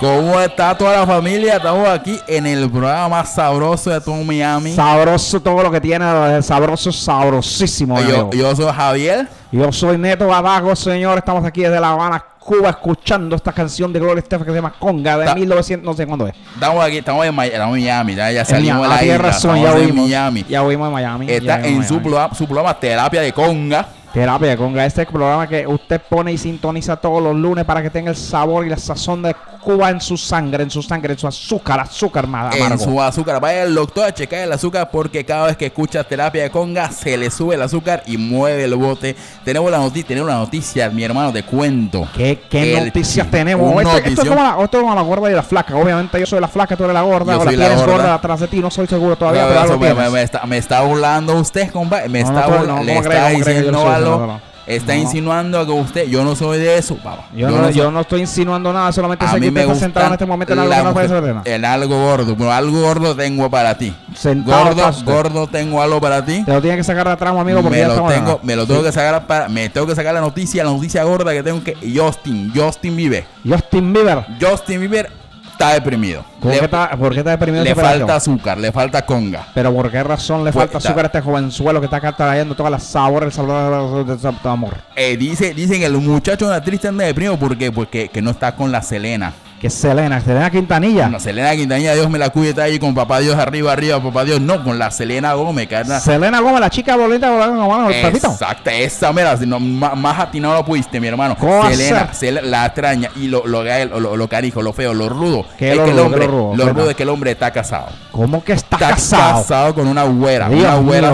¿Cómo está toda la familia? Estamos aquí en el programa más sabroso de todo Miami. Sabroso todo lo que tiene, sabroso, sabrosísimo. yo, yo soy Javier. Yo soy Neto Badago, señor. Estamos aquí desde La Habana, Cuba, escuchando esta canción de Gloria Estefan que se llama Conga de Ta- 1900, no sé cuándo es. Estamos aquí, estamos en, Mi- estamos en Miami. Ya, ya En salimos de la tienes isla. razón, ya oímos. Miami. Ya oímos en Miami. Está en su programa, su programa Terapia de Conga. Terapia de Conga, este programa que usted pone y sintoniza todos los lunes para que tenga el sabor y la sazón de Cuba en su sangre, en su sangre, en su azúcar, azúcar ma- En amargo. su azúcar. Vaya el doctor a checar el azúcar porque cada vez que escucha terapia de conga se le sube el azúcar y mueve el bote. Tenemos la noticia, tenemos la noticia, mi hermano, te cuento. ¿Qué, qué noticias tenemos? Esto, esto es como la, esto es como la gorda y la flaca. Obviamente yo soy la flaca, tú eres la gorda. Yo o la tienes gorda. gorda atrás de ti, no soy seguro todavía, No, pero eso algo me, está, me está burlando usted, compa. Me No, está, no, burla- no, le está ¿Cómo cree que yo diciendo algo. Está No. insinuando que usted, yo no soy de eso, papá. Yo, no, soy- yo no estoy insinuando nada, solamente a sé que usted me está sentado en este momento en algo que no puede ser nada. en algo gordo, pero algo gordo tengo para ti. Sentado Gordo, gordo tengo algo para ti. Te lo tiene que sacar de atrás, amigo, porque me ya lo tengo, me lo tengo que sacar para, me tengo que sacar la noticia, la noticia gorda que tengo que Justin, Justin vive. Justin Bieber. Justin Bieber está deprimido. ¿Por Le, qué está, ¿Por qué está deprimido le falta azúcar, le falta conga. Pero ¿por qué razón le Pues, falta ta- azúcar a este jovenzuelo que está acá trayendo todas las sabores, el sabor de, de- de- de amor? Eh, dice, dicen que el muchacho anda triste anda deprimido porque, porque que no está con la Selena. Que es Selena, Selena Quintanilla. No, Selena Quintanilla, Dios me la cuide, está ahí con papá Dios arriba, arriba, papá Dios. No, con la Selena Gómez, anda- Selena Gómez, la chica bonita con mano. Exacto, esa mera, si no, más atinado lo pudiste, mi hermano. ¿Cómo va a Selena, ser? Sele- la extraña y lo, lo, lo, lo, lo canijo, lo feo, lo rudo. ¿Qué es lo que el hombre, lo rudo? lo Cuenta. rudo es que el hombre está casado. ¿Cómo que está, Está casado? casado con una güera, una güera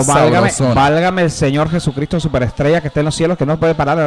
válgame, el Señor Jesucristo superestrella que está en los cielos que no puede parar.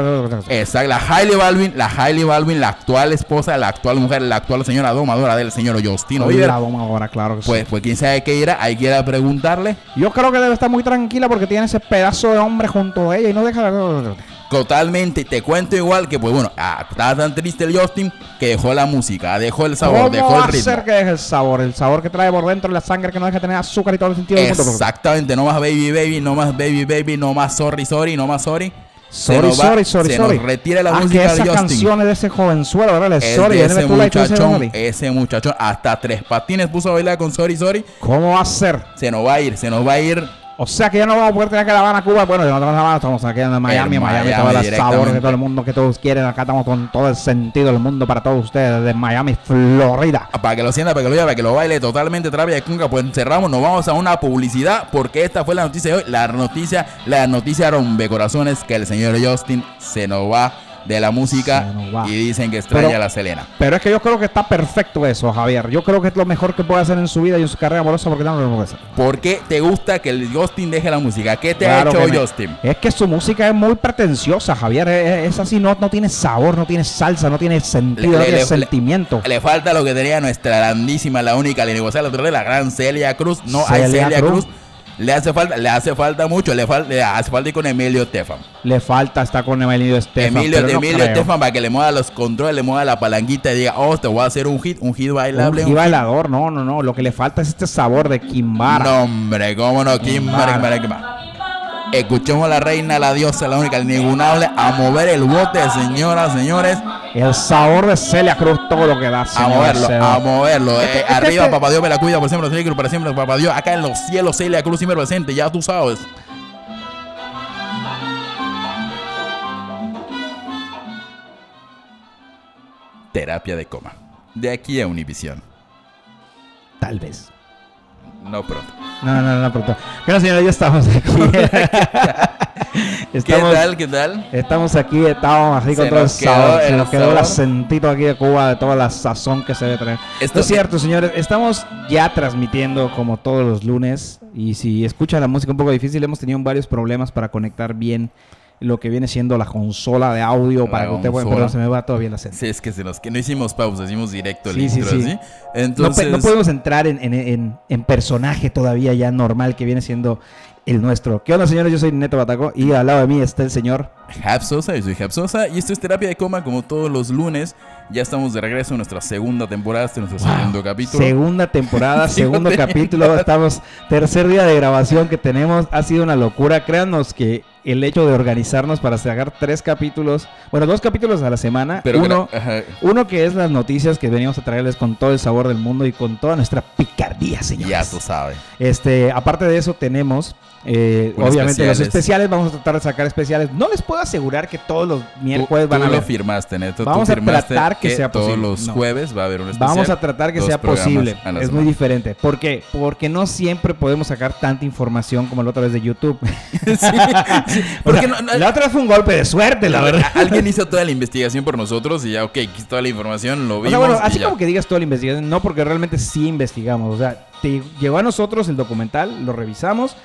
Exacto, la Hailey Balvin, la Hailey Balvin, la actual esposa, la actual mujer, la actual señora domadora del señor Justino Oye, Bieber. la doma ahora, claro que sí. Pues, pues quién sabe qué irá, hay que ir a preguntarle. Yo creo que debe estar muy tranquila porque tiene ese pedazo de hombre junto a ella y no deja de... Totalmente, te cuento igual que, pues bueno, ah, estaba tan triste el Justin que dejó la música, dejó el sabor, ¿Cómo dejó va el a ritmo. ser que deje el sabor? El sabor que trae por dentro la sangre que no deja tener azúcar y todo el sentido del mundo. Exactamente, no más baby baby, no más baby baby, no más sorry sorry, no más sorry. Sorry, va- sorry, sorry, se sorry. nos retira la Ah, música que de esas Justin. canciones de ese jovenzuelo, ¿verdad? El Es sorry, de ese de muchachón, ese muchachón, hasta tres patines puso a bailar con sorry sorry. ¿Cómo va a ser? Se nos va a ir, se nos va a ir. O sea que ya no vamos a poder tener que La Habana, Cuba. Bueno, ya no en La Habana, estamos aquí en Miami, En Miami, Miami, las directamente. sabores de todo el mundo que todos quieren. Acá estamos con todo el sentido del mundo para todos ustedes, desde Miami, Florida. Para que lo sienta, para que lo vea, para que lo baile totalmente terapia de conga, pues cerramos, nos vamos a una publicidad porque esta fue la noticia de hoy, la noticia, la noticia rompe corazones que el señor Justin se nos va de la música va. y dicen que extraña Pero- a la Selena. Pero es que yo creo que está perfecto eso, Javier. Yo creo que es lo mejor que puede hacer en su vida y en su carrera amorosa porque no lo puede hacer. ¿Por qué te gusta que el Justin deje la música? ¿Qué te Claro ha hecho me- Justin? Es que su música es muy pretenciosa, Javier. Es, es así, no, no tiene sabor, no tiene salsa, no tiene sentido, Le- no tiene le- sentimiento. Le falta lo que tenía nuestra grandísima, la única, la inigualable, la, la gran Celia Cruz. No hay Celia Celia Cruz. Cruz. Le hace falta, le hace falta mucho, le, fal- le hace falta ir con Emilio Estefan. Le falta estar con Emilio Estefan. Emilio, pero Emilio. Estefan para que le mueva los controles, le mueva la palanquita y diga, oh, te voy a hacer un hit, un hit bailable. Un hit". bailador, no, no, no. Lo que le falta es este sabor de Kimbara. No, hombre, cómo no, Kimbara, Kimbara, Kimbara. Escuchemos a la reina, la diosa, la única, la inigualable, a mover el bote, señoras, señores, El sabor de Celia Cruz, todo lo que da. a moverlo, a moverlo. Este- Eh, este- arriba, este- papá Dios me la cuida por siempre, Celia Cruz, para siempre, papá Dios. Acá en los cielos, Celia Cruz siempre presente, ya tú sabes. Terapia de coma. De aquí a Univisión. Tal vez. No pronto. No, no, no, pronto. Bueno, señores, ya estamos aquí. ¿Qué tal? ¿Qué tal? estamos aquí, estamos así con Se todo el sabor. Se nos quedó el acentito aquí de Cuba, de toda la sazón que se debe tener. Esto- es cierto, señores. Estamos ya transmitiendo como todos los lunes. Y si escuchan la música un poco difícil, hemos tenido varios problemas para conectar bien lo que viene siendo la consola de audio. La para que usted pueda. Perdón, se me va todavía el acento. Sí, es que, se nos, que no hicimos pausa, hicimos directo el Sí, sí, intro, sí. Entonces, no podemos entrar en, en- en- en personaje todavía ya normal que viene siendo el nuestro. ¿Qué onda, señores? Yo soy Neto Bataco y al lado de mí está el señor. Hap Sosa, yo soy Hap Sosa y esto es Terapia de Coma como todos los lunes. Ya estamos de regreso en nuestra segunda temporada, este es nuestro segundo capítulo. Segunda temporada, segundo capítulo. Estamos tercer día de grabación que tenemos. Ha sido una locura. Créanos que el hecho de organizarnos para sacar tres capítulos, bueno, dos capítulos a la semana. Pero uno, uno que es las noticias que veníamos a traerles con todo el sabor del mundo y con toda nuestra picardía, señores. ya tú sabes. Este, aparte de eso tenemos, eh, obviamente los especiales. vamos a tratar de sacar especiales. No les puedo asegurar que todos los miércoles tú, van tú a lo ver. firmaste, Neto. Vamos tú a tratar que sea todos posible. los No. jueves va a haber un especial. Vamos a tratar que sea posible. Es semana. muy diferente. ¿Por qué? Porque no siempre podemos sacar tanta información como la otra vez de YouTube. Sí, sí. O Porque sea, no- no- la otra vez fue un golpe de suerte, la verdad. Alguien hizo toda la investigación por nosotros y ya, ok, toda la información, lo O vimos. sea, bueno, así ya. como que digas toda la investigación, no, porque realmente sí investigamos. O sea, te llegó a nosotros el documental, lo revisamos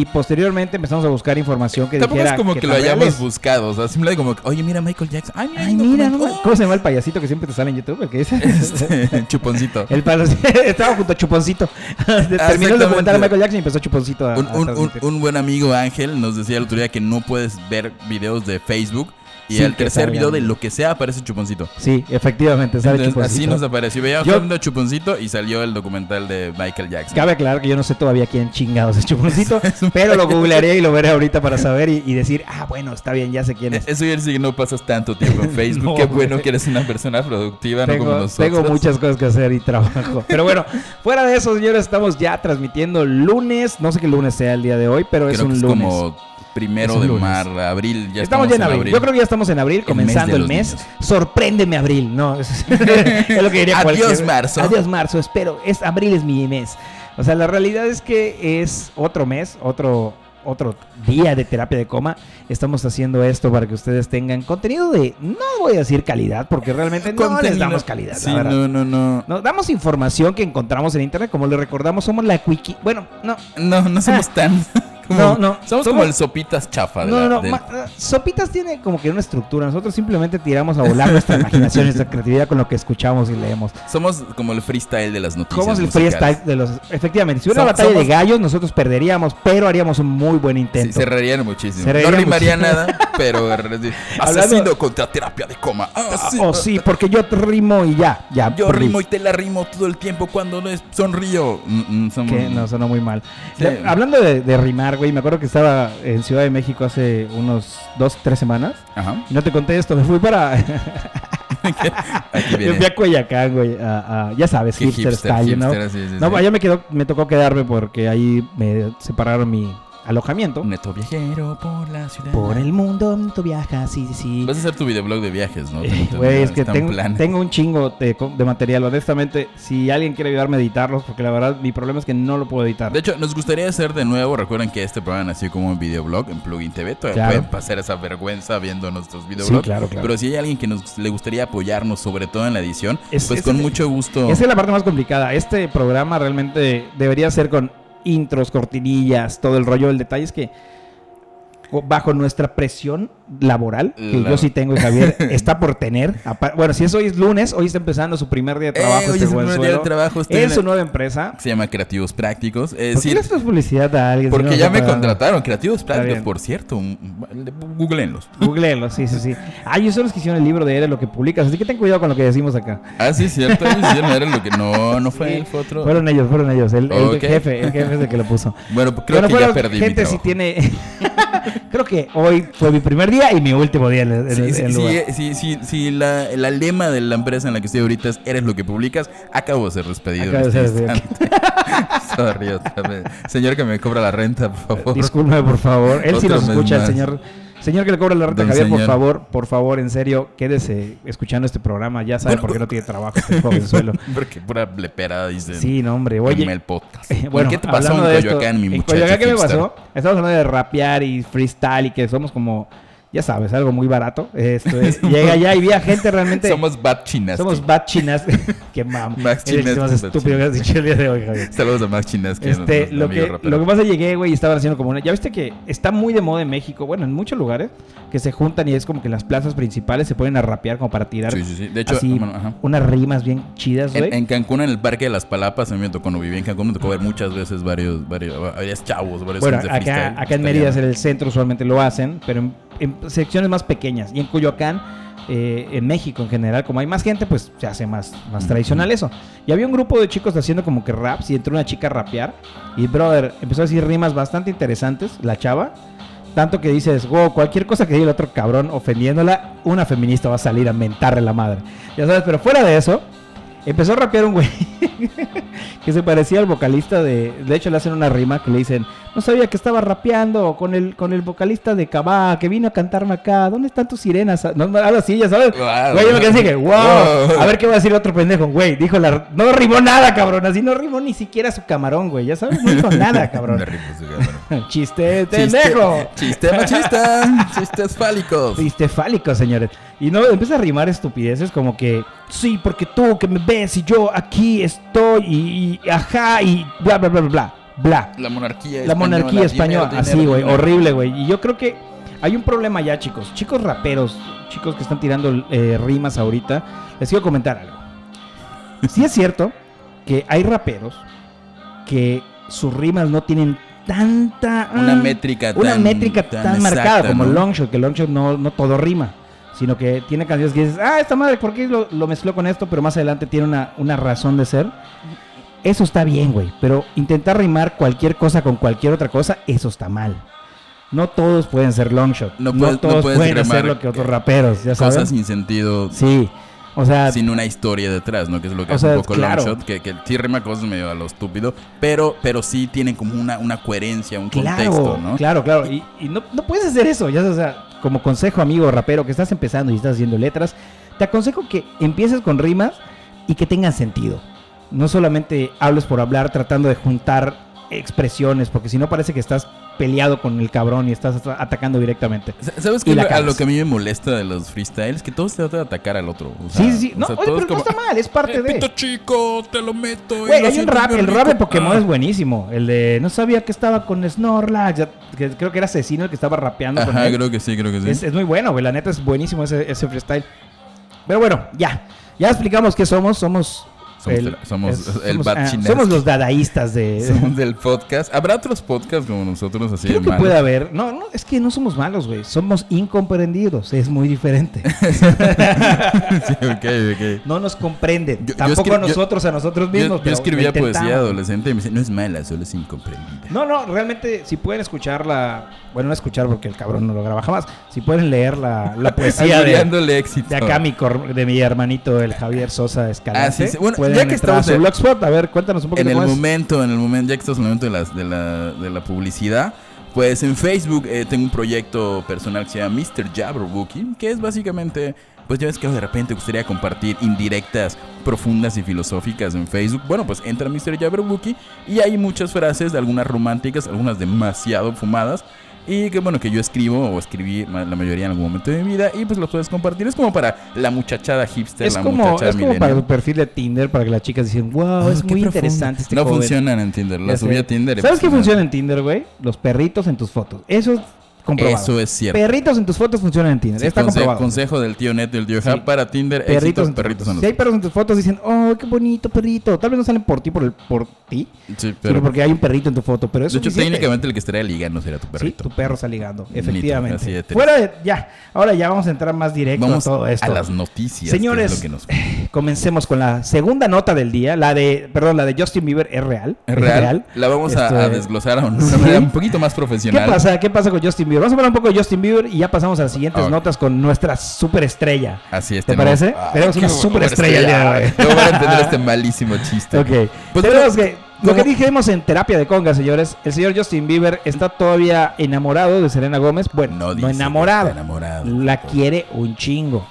y posteriormente empezamos a buscar información que Tampoco dijera es como que, lo hayamos reales. buscado, o sea, simplemente como, oye, mira Michael Jackson. Ay, mira, Ay, mira, no. ¿cómo se llama el payasito que siempre te sale en YouTube? El que dice. Este, chuponcito. El estaba junto a Chuponcito. Terminó el documental de Michael Jackson y empezó Chuponcito a, Un, a un- un- un buen amigo Ángel nos decía el otro día que no puedes ver videos de Facebook y Sin al tercer salgan. video de lo que sea aparece chuponcito. Sí, efectivamente, sale Entonces, así Chuponcito. nos apareció. Veíamos Yo- viendo chuponcito y salió el documental de Michael Jackson. Cabe aclarar que yo no sé todavía quién chingados es Chuponcito, pero lo googlearé y lo veré ahorita para saber y, y decir, ah, bueno, está bien, ya sé quién es. Eso quiere decir que no pasas tanto tiempo en Facebook. No, Qué güey. bueno que eres una persona productiva, no como nosotros. tengo muchas cosas que hacer y trabajo. Pero bueno, fuera de eso, señores, estamos ya transmitiendo lunes. No sé qué lunes sea el día de hoy, pero es un que es lunes. como primero Es de lunes. mar, abril. Ya estamos ya en abril. Yo creo que ya estamos en abril, El comenzando mes el mes. niños. Sorpréndeme abril, ¿no? Es, es lo que diría Adiós, marzo. Adiós marzo, espero. Es, abril es mi mes. O sea, la realidad es que es otro mes, otro, otro día de terapia de coma. Estamos haciendo esto para que ustedes tengan contenido de, no voy a decir calidad, porque realmente no les damos calidad. la Sí, verdad. no, no, no. Nos damos información que encontramos en internet, como le recordamos, somos la wiki. Bueno, no, No, no somos tan. como- No, no. Somos, Somos- como el sopitas chafa. de no, la- no, del- ah, Sopitas tiene como que una estructura. Nosotros simplemente tiramos a volar nuestra imaginación, nuestra creatividad con lo que escuchamos y leemos. Somos como el freestyle de las noticias. Somos el freestyle de los. Efectivamente, si hubiera una batalla de gallos, nosotros perderíamos, pero haríamos un muy buen Sí, intento. se reirían muchísimo. Se reirían no rimaría muchísimo. nada, pero sí. Asesino contra terapia de coma. Ah, Asesino. oh, sí, porque yo rimo y ya, ya. Yo perdí. rimo y te la rimo todo el tiempo cuando no es- sonrío. Mm, mm, Que no, sonó muy mal. Sí. Hablando de, de rimar, güey, me acuerdo que estaba en Ciudad de México hace unos dos, tres semanas. Ajá. Y no te conté esto, me fui para. Aquí me viene. fui a Cuayacán, güey. a- ya sabes, hipster, hipster, style, ¿no? hipster, sí, sí, No, sí. allá me, quedó, me tocó quedarme porque ahí me separaron mi alojamiento. Neto viajero por la ciudad. Por el mundo tú viajas, sí, sí. Vas a hacer tu videoblog de viajes, ¿no? Eh, Güey, es que tengo, un chingo de, material. Honestamente, si alguien quiere ayudarme a editarlos, porque la verdad mi problema es que no lo puedo editar. De hecho, nos gustaría hacer de nuevo. Recuerden que este programa nació como un videoblog en Plugin TV. Todavía Claro. pueden pasar esa vergüenza viendo nuestros sí, videoblogs. claro, claro. Pero si hay alguien que nos le gustaría apoyarnos, sobre todo en la edición, Es- pues es con mucho gusto. Esa es la parte más complicada. Este programa realmente debería ser con intros, cortinillas, todo el rollo. El detalle es que bajo nuestra presión laboral, que yo sí tengo y Javier está por tener. Bueno, si es hoy es lunes, hoy está empezando su primer día de Eh, trabajo. hoy este es buen primer día de trabajo. en en- su nueva empresa. Se llama Creativos Prácticos. Es ¿Por qué decir, haces publicidad a alguien? si porque no ya me contrataron. Creativos Prácticos, por cierto. Googleenlos. Googleenlo, sí, sí, sí. Ah, yo son los que hicieron el libro de Eres lo que publicas, así que ten cuidado con lo que decimos acá. Ah, sí, cierto. ellos hicieron, lo que no, no fue Sí. él, fue otro. Fueron ellos, fueron ellos. El, jefe, el jefe es el que lo puso. Bueno, creo Bueno, que ya perdí mi gente sí trabajo. tiene. Creo que hoy fue mi primer día y mi último día en el, en Sí, el- sí, en el sí, lugar. eh, sí, sí, sí, la, la lema de la empresa en la que estoy ahorita es Eres lo que publicas. Acabo de ser despedido. Acabo de en ser instante. Sorry, otra vez. Señor que me cobra la renta, por favor. Discúlpeme, por favor. Él sí nos escucha, el señor. Señor que le cobra la renta, Don Javier, por favor, por favor, en serio, quédese escuchando este programa. Ya sabe Bueno, por qué no tiene trabajo este jovenzuelo. Porque pura blepera, dicen. Sí, no, hombre. Oye, en el podcast. bueno, ¿Qué te pasó en esto, Coyoacán, mi en muchacho Coyoacán, ¿qué me pasó? Estamos hablando de rapear y freestyle y que somos como, ya sabes, algo muy barato. Esto es, llega allá y vi a gente realmente... Somos bad chinas. Somos bad chinas. Que mam. Max el Chinas, más estúpido que has dicho el día de hoy, Javier. Saludos a Max es Este, lo que, rapero. lo que pasa llegué, güey, y estaban haciendo como una... Ya viste que está muy de moda en México, bueno, en muchos lugares, que se juntan y es como que las plazas principales se ponen a rapear como para tirar Sí, sí, sí. De hecho, así bueno, ajá. unas rimas bien chidas, güey. En, en Cancún, en el Parque de las Palapas, a mí me tocó, no viví en Cancún, me tocó ver muchas veces varios, varios, varios chavos, varios Bueno, acá, freestyle. acá en Mérida, en el centro, usualmente lo hacen, pero en, en secciones más pequeñas. Y en Coyoacán, eh, en México en general, como hay más gente, pues se hace más, más tradicional eso. Y había un grupo de chicos haciendo como que raps y entró una chica a rapear. Y, brother, empezó a decir rimas bastante interesantes, la chava. Tanto que dices, wow, cualquier cosa que diga el otro cabrón ofendiéndola, una feminista va a salir a mentarle la madre. Ya sabes, pero fuera de eso, empezó a rapear un güey que se parecía al vocalista de. De hecho, le hacen una rima que le dicen: No sabía que estaba rapeando con el, con el vocalista de Cabá, que vino a cantarme acá. ¿Dónde están tus sirenas? No, algo así, ya sabes. Wow. Güey, yo me quedé así que, wow. A ver qué va a decir otro pendejo, güey. Dijo la. No rimó nada, cabrón. Así no rimó ni siquiera su camarón, güey. Ya sabes, no hizo nada, cabrón. Su cabrón. Chiste, pendejo. Chiste machista. Chistes fálicos. Chiste fálico, señores. Y no, empieza a rimar estupideces como que, sí, porque tú que me ves y yo aquí estoy y, y ajá y bla, bla, bla, bla, bla, bla. La monarquía La monarquía española, dinero, así, güey, horrible, güey. Y yo creo que hay un problema ya, chicos. Chicos raperos, chicos que están tirando eh, rimas ahorita, les quiero comentar algo. Sí es cierto que hay raperos que sus rimas no tienen tanta... Una ah, métrica una tan- métrica tan tan, marcada exacta, como ¿no? Longshot, que Longshot no, no todo rima, sino que tiene canciones que dices, ah, esta madre, ¿por qué lo, lo mezcló con esto? Pero más adelante tiene una, una razón de ser. Eso está bien, güey, pero intentar rimar cualquier cosa con cualquier otra cosa, eso está mal. No todos pueden ser Longshot, No no, puedes- no todos pueden hacer lo que otros raperos, ya sabes. Cosas sin sentido. Sí, o sea, Sin una historia detrás, ¿no? Que es lo que hace sea, un poco claro. Longshot, que, que sí rima cosas medio a lo estúpido, pero, pero sí tienen como una, una coherencia, un Claro, contexto, ¿no? claro, claro. Y, y no, no puedes hacer eso. Ya, o sea, como consejo, amigo rapero, que estás empezando y estás haciendo letras, te aconsejo que empieces con rimas y que tengan sentido. No solamente hables por hablar tratando de juntar expresiones, porque si no parece que estás peleado con el cabrón y estás at- atacando directamente. Sa- ¿Sabes qué? Lo- A cagas. lo que a mí me molesta de los freestyles, que todos se trata de atacar al otro. o sea, sí, sí, o No, sea, oye, pero no como, está mal, es parte "Eh, de. pito chico, te lo meto. Güey, hay un rap, el rap de rico". Pokémon Ah. es buenísimo. El de no sabía que estaba con Snorlax, que creo que era asesino el que estaba rapeando con Ajá, él. creo que sí, creo que sí. Es, es muy bueno, güey. La neta es buenísimo ese, ese freestyle. Pero bueno, ya. Ya explicamos qué somos. Somos. Somos el- somos el somos, Batchinesky. somos los dadaístas de. Somos del podcast. ¿Habrá otros podcasts como nosotros así Creo de que malos? puede haber. No, no, es que no somos malos, güey. Somos incomprendidos. Es muy diferente. sí. No nos comprenden. Yo- Tampoco a nosotros, a nosotros mismos. yo escribía poesía adolescente y me dice, no es mala, solo es incomprendida. No, no, realmente, si pueden escucharla. Bueno, no escuchar porque el cabrón no lo graba jamás. Si pueden leer la, la poesía de, éxito. de acá, mi cor- de mi hermanito, el Javier Sosa Escalante. Ah, sí, sí. Bueno, pueden ya que entrar a estamos su en- blogspot. A ver, cuéntanos un poquito En el momento, en el momento, ya que estamos en el momento de, las, de, la, de la publicidad, pues en Facebook eh, tengo un proyecto personal que se llama Mr. Jabberwocky, que es básicamente, pues ya ves que de repente gustaría compartir indirectas profundas y filosóficas en Facebook. Bueno, pues entra Mr. Jabberwocky y hay muchas frases, algunas románticas, algunas demasiado fumadas. Y que bueno, que yo escribo o escribí la mayoría en algún momento de mi vida y pues lo puedes compartir. Es como para la muchachada hipster, Es la como, muchachada es como para tu perfil de Tinder para que las chicas dicen, wow, Ah, es qué muy profundo. interesante este No joven". funcionan en Tinder, la subí a Tinder. ¿Sabes qué pues, no. funciona en Tinder, güey? Los perritos en tus fotos. Eso es comprobado. Eso es cierto. Perritos en tus fotos funcionan en Tinder. Sí, Está conse- comprobado. Consejo del tío Neto y el tío Sí. Para Tinder. Perritos, Perritos, en perritos los Si hay perros en tus fotos, dicen, oh, qué bonito perrito. Tal vez no salen por ti, por, el, por ti, Sí, sino pero. porque hay un perrito en tu foto. Pero es de hecho, técnicamente el que estaría ligando sería tu Sí, perrito. tu perro está ligando, efectivamente. de. Fuera de. Ya, ahora ya vamos a entrar más directo Vamos a todo esto. a las noticias. Señores, que que nos- Comencemos con la segunda nota del día. La de. Perdón, la de Justin Bieber es real. ¿Es real? La vamos a, Este, a desglosar a una manera un poquito más ¿Qué profesional. pasa? ¿Qué pasa con Justin Bieber? Vamos a hablar un poco de Justin Bieber y ya pasamos a las siguientes notas con nuestra superestrella. Así es. ¿Te tenemos- parece? Ay, Tenemos una superestrella de hoy. No van a entender este malísimo chiste. Ok. Pues Tenemos que, lo que dijimos en terapia de conga, señores, el señor Justin Bieber está todavía enamorado de Selena Gómez. Bueno, No enamorado. enamorado. La quiere un chingo.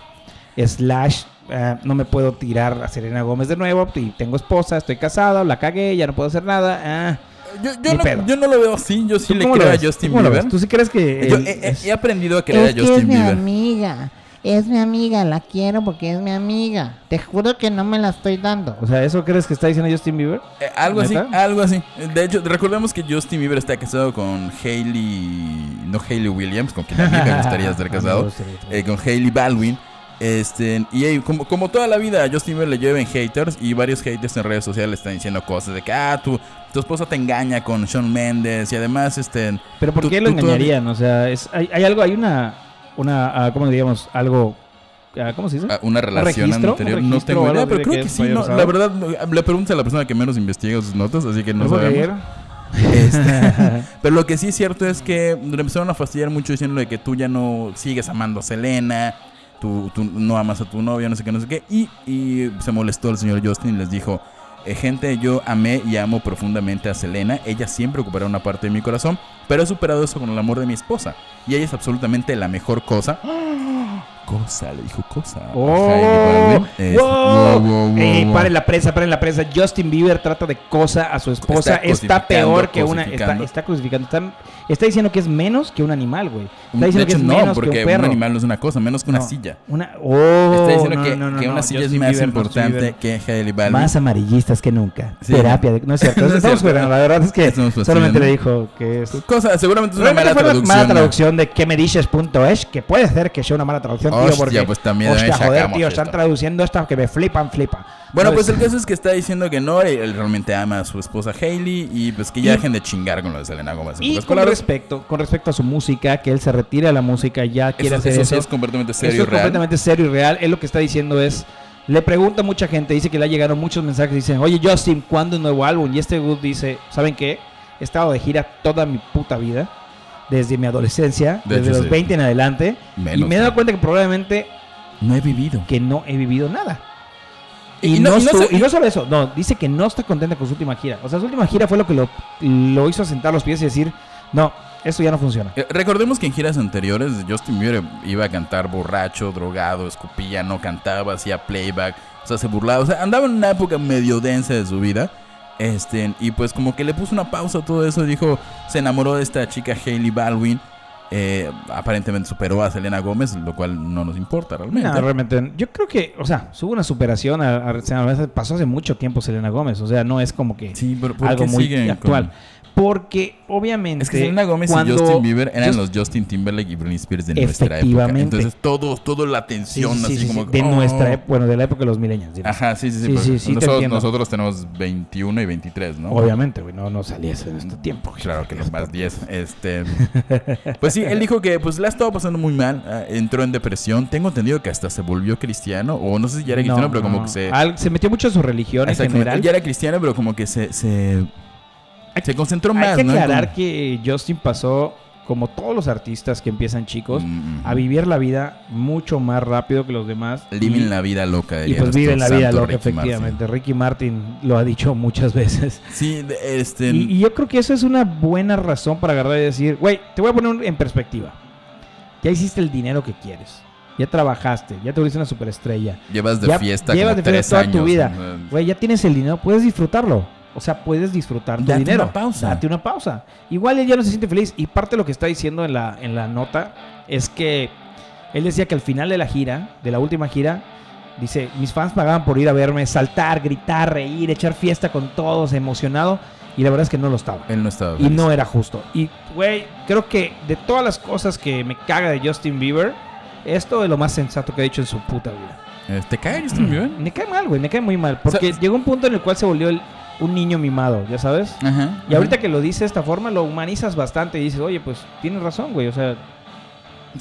Slash, eh, no me puedo tirar a Selena Gómez de nuevo. Tengo esposa, estoy casado, la cagué, ya no puedo hacer nada. ah. Yo, yo no, yo no lo veo así. Yo sí ¿Tú le creo a? Justin ¿Cómo lo Bieber. ¿Tú sí crees que Yo he, es- aprendido a querer Es a que es Justin mi Bieber. amiga. Es mi amiga, la quiero porque es mi amiga. Te juro que no me la estoy dando. O sea, ¿eso crees que está diciendo Justin Bieber? Eh, algo así, algo así. De hecho, recordemos que Justin Bieber está casado con Hailey, no Hailey Williams, con quien a mí me gustaría estar casado, eh, con Hailey Baldwin. Este, y eh, como, como toda la vida, a Justin Bieber le lleven haters y varios haters en redes sociales están diciendo cosas de que, ah, tu, tu esposa te engaña con Shawn Mendes y además, este... Pero ¿por tú- qué lo tú engañarían? O sea, es, hay, hay algo, hay una, una ah, ¿cómo diríamos? Algo, ah, ¿cómo se dice? ah, Una relación anterior, ¿Un no tengo idea, pero creo que sí. no, la verdad, le preguntas a la persona que menos investiga sus notas, así que no ¿No puedo sabemos. Este, pero lo que sí es cierto es que le empezaron a fastidiar mucho diciendo de que tú ya no sigues amando a Selena, tú, tú no amas a tu novia, no sé qué, no sé qué. Y, y se molestó el señor Justin y les dijo, gente, yo amé y amo profundamente a Selena. Ella siempre ocupará una parte de mi corazón, pero he superado eso con el amor de mi esposa. Y ella es absolutamente la mejor cosa. Cosa, le dijo cosa. Oh, Hailey Baldwin. Es- wow. wow, wow, wow, Eh, paren la prensa, paren la prensa. Justin Bieber trata de cosa a su esposa. Está Está, peor que una. Está, está crucificando. Está, está diciendo que es menos que un animal, güey. Está de diciendo que es no, menos porque que un un perro. animal no es una cosa, menos que una No, silla. Una, oh, Está diciendo no, que, no, una silla es más importante que Hailey Baldwin. Más amarillistas que nunca. Sí. Terapia. de- no es cierto. No es Estamos jugando. La verdad es que solamente le dijo que es. Cosa, seguramente es una mala traducción. mala ¿no? traducción de que me dices.es, que puede ser que sea una mala traducción, tío, porque pues también hostia, joder, tío, están traduciendo esto que me flipan, flipa. Bueno, pues ¿Sabes? el caso es que está diciendo que no, él realmente ama a su esposa Hailey y pues que ya dejen de chingar con lo de Selena Gomez. en Y con respecto, con respecto a su música, que él se retire de la música, ya quiere Eso, hacer eso eso. sí es completamente serio Eso y es real. completamente serio y real. Él lo que está diciendo es, le pregunta a mucha gente, dice que le ha llegado muchos mensajes, dicen, oye Justin, ¿cuándo un nuevo álbum? Y este Good dice, ¿saben qué? He estado de gira toda mi puta vida, desde mi adolescencia, De desde hecho, los sí. 20 en adelante, y me he dado cuenta que probablemente No he vivido. que no he vivido nada. Y Y, no- no, y no y solo eso, no, dice que no está contenta con su última gira. O sea, su última gira fue lo que lo, lo hizo sentar los pies y decir, no, esto ya no funciona. Eh, Recordemos que en giras anteriores Justin Bieber iba a cantar borracho, drogado, escupía, no cantaba, hacía playback, o sea, se burlaba, o sea, andaba en una época medio densa de su vida. Este, y pues como que le puso una pausa a todo eso, dijo, se enamoró de esta chica Hailey Baldwin, eh, aparentemente superó a Selena Gómez, lo cual no nos importa realmente. No, realmente, yo creo que, o sea, hubo una superación, a, a- pasó hace mucho tiempo Selena Gómez, o sea, no es como que sí, pero ¿por algo muy actual. con- Porque obviamente... Es que Selena Gómez cuando y Justin Bieber eran Just- los Justin Timberlake y Britney Spears de nuestra época. Efectivamente. Entonces todo, todo la Sí, tensión sí, sí, así sí, como de oh. nuestra época, bueno, de la época de los millennials. Ajá, sí, sí, sí. Sí, sí, sí, te nosotros, nosotros tenemos 21 y 23, ¿no? Obviamente, güey, no, no salía ese en este tiempo. güey. Claro que los más 10. Este, pues sí, él dijo que pues la estaba pasando muy mal, ah, entró en depresión. Tengo entendido que hasta se volvió cristiano, o no sé si ya era cristiano, No, pero como no. que se... Al- se metió mucho en su religión en general. él ya era cristiano, pero como que se, se, se concentró Hay más, que ¿no? aclarar que Justin pasó, como todos los artistas que empiezan chicos, Mm, a vivir la vida mucho más rápido que los demás. Living y, la vida loca. y pues viven la vida loca, Ricky Martin. efectivamente. Ricky Martin lo ha dicho muchas veces. Sí, este... Y, y yo creo que eso es una buena razón para agarrar y decir, güey, te voy a poner en perspectiva. Ya hiciste el dinero que quieres. Ya trabajaste, ya te volviste una superestrella. llevas de ya fiesta llevas como de fiesta tres toda años. tu vida. Güey, ya tienes el dinero, puedes disfrutarlo. O sea, puedes disfrutar tu Date dinero. una pausa. Date una pausa. Igual él ya no se siente feliz. Y parte de lo que está diciendo en la, en la nota es que él decía que al final de la gira, de la última gira, dice, mis fans pagaban por ir a verme saltar, gritar, reír, echar fiesta con todos, emocionado. Y la verdad es que no lo estaba. Él no estaba Y feliz. no era justo. Y, güey, creo que de todas las cosas que me caga de Justin Bieber, esto es lo más sensato que ha dicho en su puta vida. Eh, ¿Te cae Justin Bieber? Me cae mal, güey, me cae muy mal. Porque O sea, llegó un punto en el cual se volvió el- un niño mimado, ¿ya sabes? Ajá. Y ahorita que lo dice de esta forma, lo humanizas bastante y dices, oye, pues tienes razón, güey. O sea,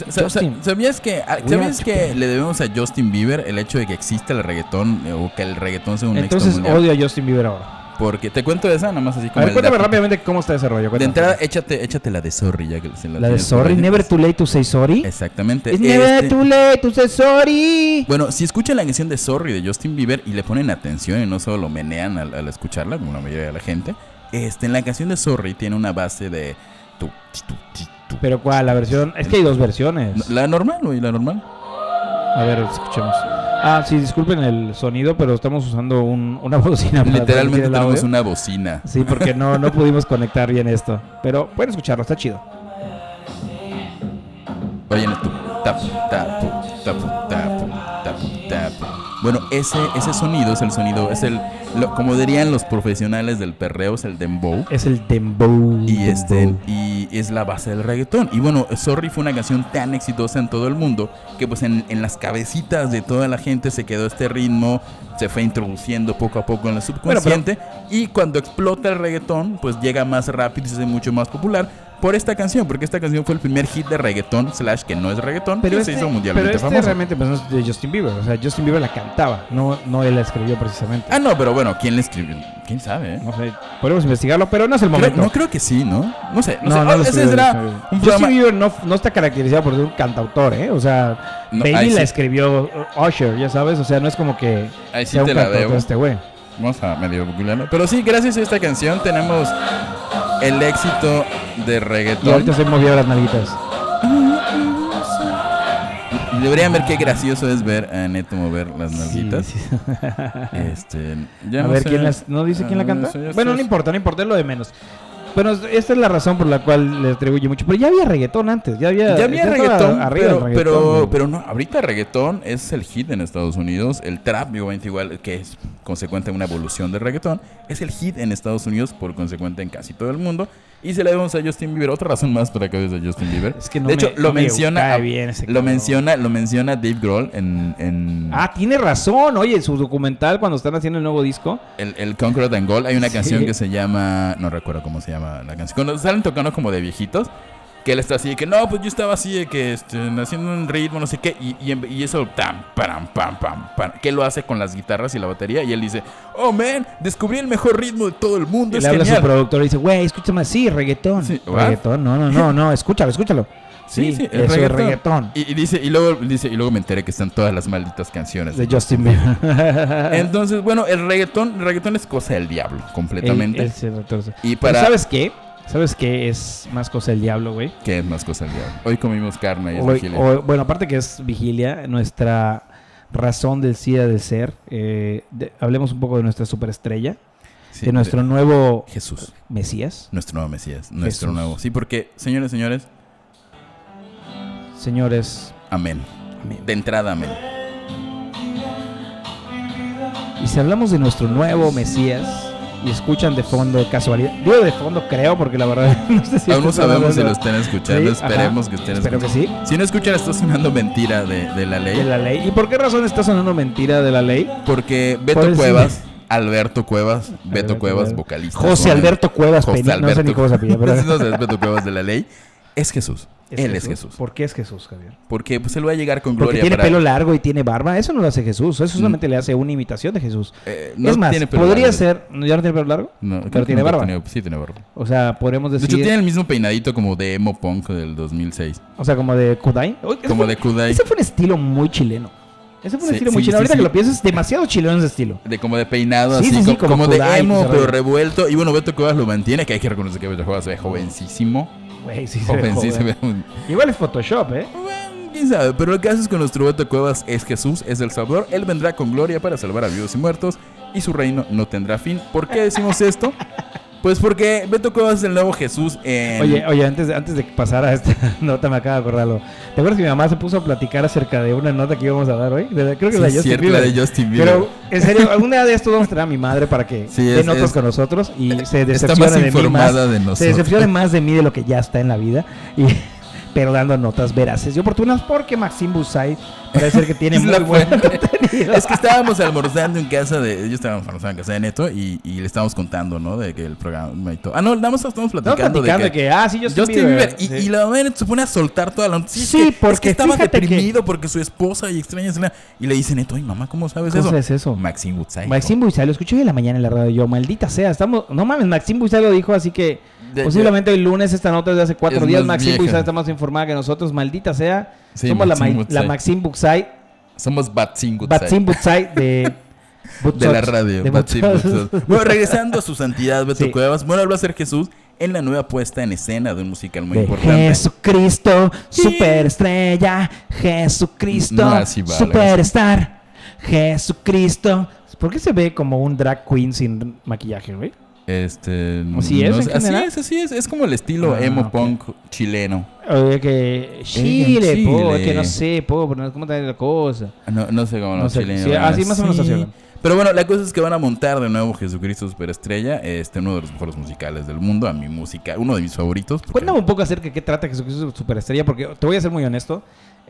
Justin. ¿Sabías que, ah, ¿sabías que le debemos a Justin Bieber el hecho de que exista el reggaetón eh, o que el reggaetón sea un entonces éxito mundial? odio a Justin Bieber ahora. Porque te cuento esa, nada más así A como ver, el cuéntame dato. rápidamente cómo está ese rollo. De cuéntame. entrada, échate, échate la de Sorry, ya que se la de tienes por Sorry. Never Too Late to Say Sorry. Exactamente. It's never Este- too late to say sorry. Bueno, si escuchan la canción de Sorry de Justin Bieber y le ponen atención y no solo lo menean al, al escucharla, como la mayoría de la gente, este, en la canción de Sorry tiene una base de... tu, tu. Pero ¿cuál? La versión... Es que hay dos versiones. La normal, güey, la normal. A ver, escuchemos. Ah, sí, disculpen el sonido, pero estamos usando un- una bocina para Literalmente tenemos una bocina. Sí, porque no, no pudimos conectar bien esto. Pero pueden escucharlo, está chido. Oyen tu tapu, tapu, tapu, tapu, tapu, tapu. Bueno, ese, ese sonido es el sonido, es el, lo- como dirían los profesionales del perreo, es el dembow. Es el dembow. Y, este, y es la base del reggaetón. Y bueno, Sorry fue una canción tan exitosa en todo el mundo que pues en, en las cabecitas de toda la gente se quedó este ritmo se fue introduciendo poco a poco en el subconsciente y cuando explota el reggaetón, pues llega más rápido y se hace mucho más popular por esta canción, porque esta canción fue el primer hit de reggaetón, slash que no es reggaetón, Pero que este, se hizo mundialmente pero este famoso. realmente pues, no es de Justin Bieber. O sea, Justin Bieber la cantaba, no, no él la escribió precisamente. Ah, no, pero bueno, ¿quién le escribió? ¿Quién sabe? eh? No sé, podemos investigarlo, pero no es el Creo- momento. no creo que sí, ¿no? No sé, no, No, sé. no Oh, lo ese será un Justin. Bieber no, no está caracterizado por ser un cantautor, ¿eh? O sea, No, Baby la sí. escribió uh, Usher, ya sabes. O sea, no es como que Ahí sí sea un te la cantautor debo. este güey. Vamos a medio googlearlo. Pero sí, gracias a esta canción tenemos el éxito de Y reggaetón. ahorita se movió las nalguitas. Deberían ver qué gracioso es ver a Neto mover las nalguitas. Sí, sí. Este, ya A no ver, sé. ¿quién las, ¿no dice quién la Ah, canta? Bueno, no importa, no importa, es lo de menos. Bueno, esta es la razón por la cual le atribuye mucho. Pero ya había reggaetón antes, ya había... Ya había reggaetón, arriba pero, reggaetón, pero, pero no, ahorita reggaetón es el hit en Estados Unidos, el trap, obviamente igual, que es consecuente a una evolución del reggaetón, es el hit en Estados Unidos, por consecuente en casi todo el mundo, y se le debemos a Justin Bieber, otra razón más para que de Justin Bieber. Es que no de me- hecho, lo no me menciona, cae a- bien ese lo menciona, lo menciona Dave Grohl en, en Ah, tiene razón. Oye, su documental cuando están haciendo el nuevo disco. el, el Conqueror and Gold, hay una Sí. canción que se llama, no recuerdo cómo se llama la canción, cuando salen tocando como de viejitos, que él está así de que no, pues yo estaba así de que este, haciendo un ritmo, no sé qué, y, y, en- y eso, tam, pam, pam, pam, pam, que lo hace con las guitarras y la batería, y él dice, oh man, descubrí el mejor ritmo de todo el mundo, Y es le habla a su genial. productor y dice, güey, escúchame así, reggaetón. Sí, reggaetón, no, no, no, no, escúchalo, escúchalo. Sí, Sí, sí, eso es reggaetón. Y, y dice, y luego dice, y luego me enteré que están todas las malditas canciones. De Justin Bieber. Entonces, bueno, el reggaetón, el reggaetón es cosa del diablo, completamente. Y Pero para ¿sabes qué? ¿Sabes qué es más cosa del diablo, güey? ¿Qué es más cosa del diablo? Hoy comimos carne y es Hoy- vigilia. hoy- bueno, aparte que es vigilia, nuestra razón del SIDA del ser, eh, de- hablemos un poco de nuestra superestrella, Sí, de nuestro nuevo Jesús, Mesías. nuestro nuevo Mesías, nuestro Jesús. nuevo. Sí, porque, señores, señores, Señores, amén. amén. De entrada, amén. Y si hablamos de nuestro nuevo Mesías y escuchan de fondo casualidad, digo de fondo creo porque la verdad no sé si Aún no sabemos si lo están escuchando, Sí, ajá. esperemos que estén Espero que escuchando. sí. Si no escuchan, está sonando mentira de, de la ley. de la ley. ¿Y por qué razón está sonando mentira de la ley? Porque Beto Por Cuevas, Alberto Cuevas, Beto Alberto Cuevas, vocalista. José Alberto Cuevas José Peña, no sé ni Alberto- cómo se apellida, pero no es Beto Cuevas de la ley. Es Jesús. Él es Jesús. ¿Por qué es Jesús, Javier? Porque pues él va a llegar con Porque gloria tiene para- pelo largo y tiene barba. Eso no lo hace Jesús. Eso solamente le hace una imitación de Jesús. Eh, no es más, tiene pelo podría largo. ser. ¿no, ¿Ya no tiene pelo largo? No, pero tiene barba. sí, tiene barba. O sea, podríamos De decir. hecho, tiene el mismo peinadito como de emo punk del 2006. O sea, como de Kudai. Como fue- de Kudai. Ese fue un estilo muy chileno. Ese fue un Sí, estilo muy sí, chileno. sí, Ahorita que lo piensas, es demasiado chileno ese estilo. De como de peinado, Sí, así, sí, sí, co- como como, de emo, ese pero revuelto. Y bueno, Beto Cuevas lo mantiene, que hay que reconocer que Beto Cuevas se ve jovencísimo. Güey, sí se ve Joven, sí se joven. ve un- Igual es Photoshop, ¿eh? Bueno, quién sabe, pero lo que haces con nuestro Beto Cuevas es Jesús, es el Salvador. Él vendrá con gloria para salvar a vivos y muertos y su reino no tendrá fin. ¿Por qué decimos esto? Pues porque Beto Cuevas es el nuevo Jesús en... Oye, oye, antes de, antes de pasar a esta nota me acabo de acordarlo. ¿Te acuerdas que mi mamá se puso a platicar acerca de una nota que íbamos a dar hoy? De creo que Sí, la Justin cierto, Bieber. la de Justin Bieber. Pero, en serio, algún día de esto vamos a traer a mi madre para que Sí, dé notas es- con nosotros y se Está decepcione más de mí más. de Se nosotros. decepcione más de mí de lo que ya está en la vida. Y, pero dando notas veraces y oportunas porque Maxim Busay parece ser que tiene Es muy buen contenido. Es que estábamos almorzando en casa de... Ellos estábamos almorzando en casa de Neto y, y le estábamos contando, ¿no? De que el programa y todo. Ah, no, nada más estamos Estamos platicando, platicando de que... ah, sí, Justin, Justin Bieber. Y, Sí. y la Neto se pone a soltar toda la noticia. Sí, es que, es porque que estaba que- deprimido porque su esposa y extraña. Y le dice Neto, ay mamá, ¿cómo sabes ¿Cómo eso? sabes eso? Maxine Woodside. Maxim Buizay, lo escuché hoy en la mañana en la radio. Yo, maldita sea, estamos. No mames, Maxim Buizay lo dijo, así que De- posiblemente el lunes esta nota es de hace cuatro Es días. Maxim. Buizay está más informada que nosotros, maldita sea. Sí, Somos la, Maxim ma- Woodside. la Maxim Buizay, Somos Batzin Woodside. Maxim Buizay de. De la radio. de Batzin Butzots. Bueno, regresando a su santidad, Beto Sí. Cuevas. Bueno, a ser Jesús en la nueva puesta en escena de un musical muy De importante. Jesucristo, superestrella. Jesucristo, No, así va, superstar. Jesucristo. ¿Por qué se ve como un drag queen sin maquillaje, güey? Este, ¿Así es, no sé- así es, así es. Es como el estilo Ah, emo punk chileno. Oye, que Chile, Chile. po, es que no sé, po, pero ¿cómo está la cosa? No, no sé cómo No los sé, chilenos. sí, van así más o menos así. Pero bueno, la cosa es que van a montar de nuevo Jesucristo Superestrella, este uno de los mejores musicales del mundo, a mi música, uno de mis favoritos. porque- Cuéntame un poco acerca de qué trata Jesucristo Superestrella, porque te voy a ser muy honesto.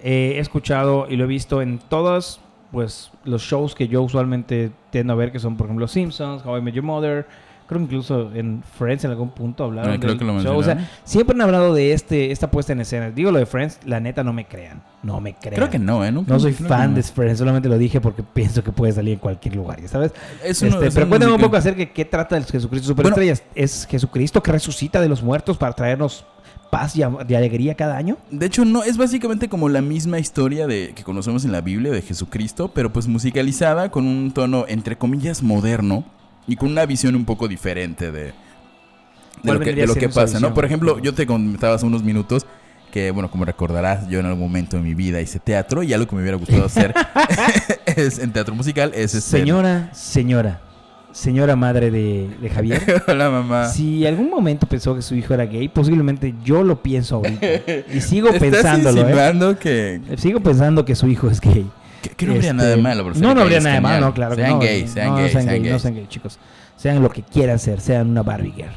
eh, he escuchado y lo he visto en todas pues los shows que yo usualmente tiendo a ver, que son por ejemplo Simpsons, How I Met Your Mother, creo que incluso en Friends en algún punto hablaron Ah, creo del que lo show. O sea, siempre han hablado de este esta puesta en escena. Digo lo de Friends, la neta no me crean, no me crean. Creo que no, ¿eh? No soy creo fan no. de Friends, solamente lo dije porque pienso que puede salir en cualquier lugar, ¿ya sabes? Este, es pero un cuéntame un poco acerca de qué trata el Jesucristo Superestrellas. ¿Es Jesucristo que resucita de los muertos para traernos paz y, de alegría cada año? De hecho, no, es básicamente como la misma historia de que conocemos en la Biblia de Jesucristo, pero pues musicalizada con un tono, entre comillas, moderno y con una visión un poco diferente de, de ¿Cuál lo que, de lo pasa, ¿no? Por ejemplo, yo te comentaba hace unos minutos que, bueno, como recordarás, yo en algún momento de mi vida hice teatro y algo que me hubiera gustado hacer es, en teatro musical es este... Señora, señora, señora madre de, de Javier. Hola, mamá. Si algún momento pensó que su hijo era gay, posiblemente yo lo pienso ahorita. Y sigo ¿Estás pensándolo, ¿eh? que, Sigo pensando que su hijo es gay. Que, que no habría Este, nada de malo? por ser No, no habría nada de malo, claro Sean no. gays, sean no, gays, sean gays, no sean gays, chicos. Sean lo que quieran ser, sean una Barbie girl.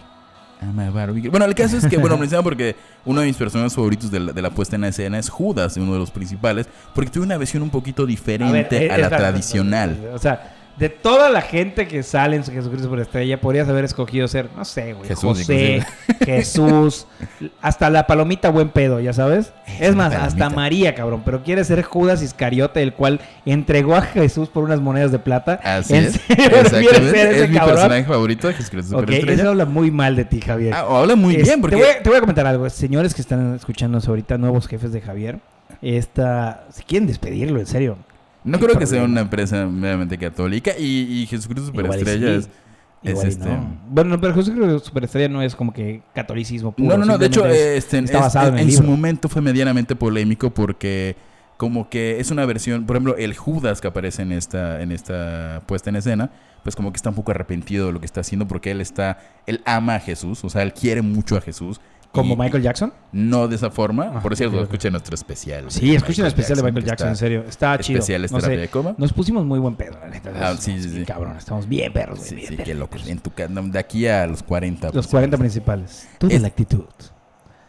Ama Barbie. Bueno, el caso es que, bueno, me mencionaba porque uno de mis personajes favoritos de la, de la puesta en escena es Judas, uno de los principales, porque tuve una versión un poquito diferente a, eh, la espera, tradicional. O sea, de toda la gente que sale en su Jesucristo por estrella, podrías haber escogido ser, no sé, güey, Jesús, José, Jesús, hasta la palomita buen pedo, ya sabes. Es Es más, hasta. María, cabrón, pero quiere ser Judas Iscariote, el cual entregó a Jesús por unas monedas de plata. Así ¿En es. serio ser ese Es mi cabrón? personaje favorito de Jesucristo Ok, Superestrella. eso habla muy mal de ti, Javier. Ah, habla muy Es- bien porque... te, voy a, te voy a comentar algo. Señores que están escuchándonos ahorita, nuevos jefes de Javier, esta, si quieren despedirlo, en serio. No creo que sea una empresa meramente católica y, y Jesucristo Superestrella es... es Igual este... no. Bueno, no, pero Jesucristo Superestrella no es como que catolicismo puro. No, no, no. De hecho, es- este, está es- basado en en, su momento fue medianamente polémico porque como que es una versión, por ejemplo, el Judas que aparece en esta, en esta puesta en escena, pues como que está un poco arrepentido de lo que está haciendo porque él está, él ama a Jesús, o sea, él quiere mucho a Jesús. Como y- Michael Jackson. No de esa forma. Ah, por cierto, ok. escuchen nuestro especial. de Sí, escuchen el especial de Michael Jackson, en serio. Está chido. Especiales No sé, de coma. Nos pusimos muy buen pedo, la neta. Ah, sí, sí, sí. Cabrón, estamos bien perros. Sí, bien sí, perros. qué loco. En tu de aquí a los 40. Los pues, 40 principales. Toda Es- la actitud.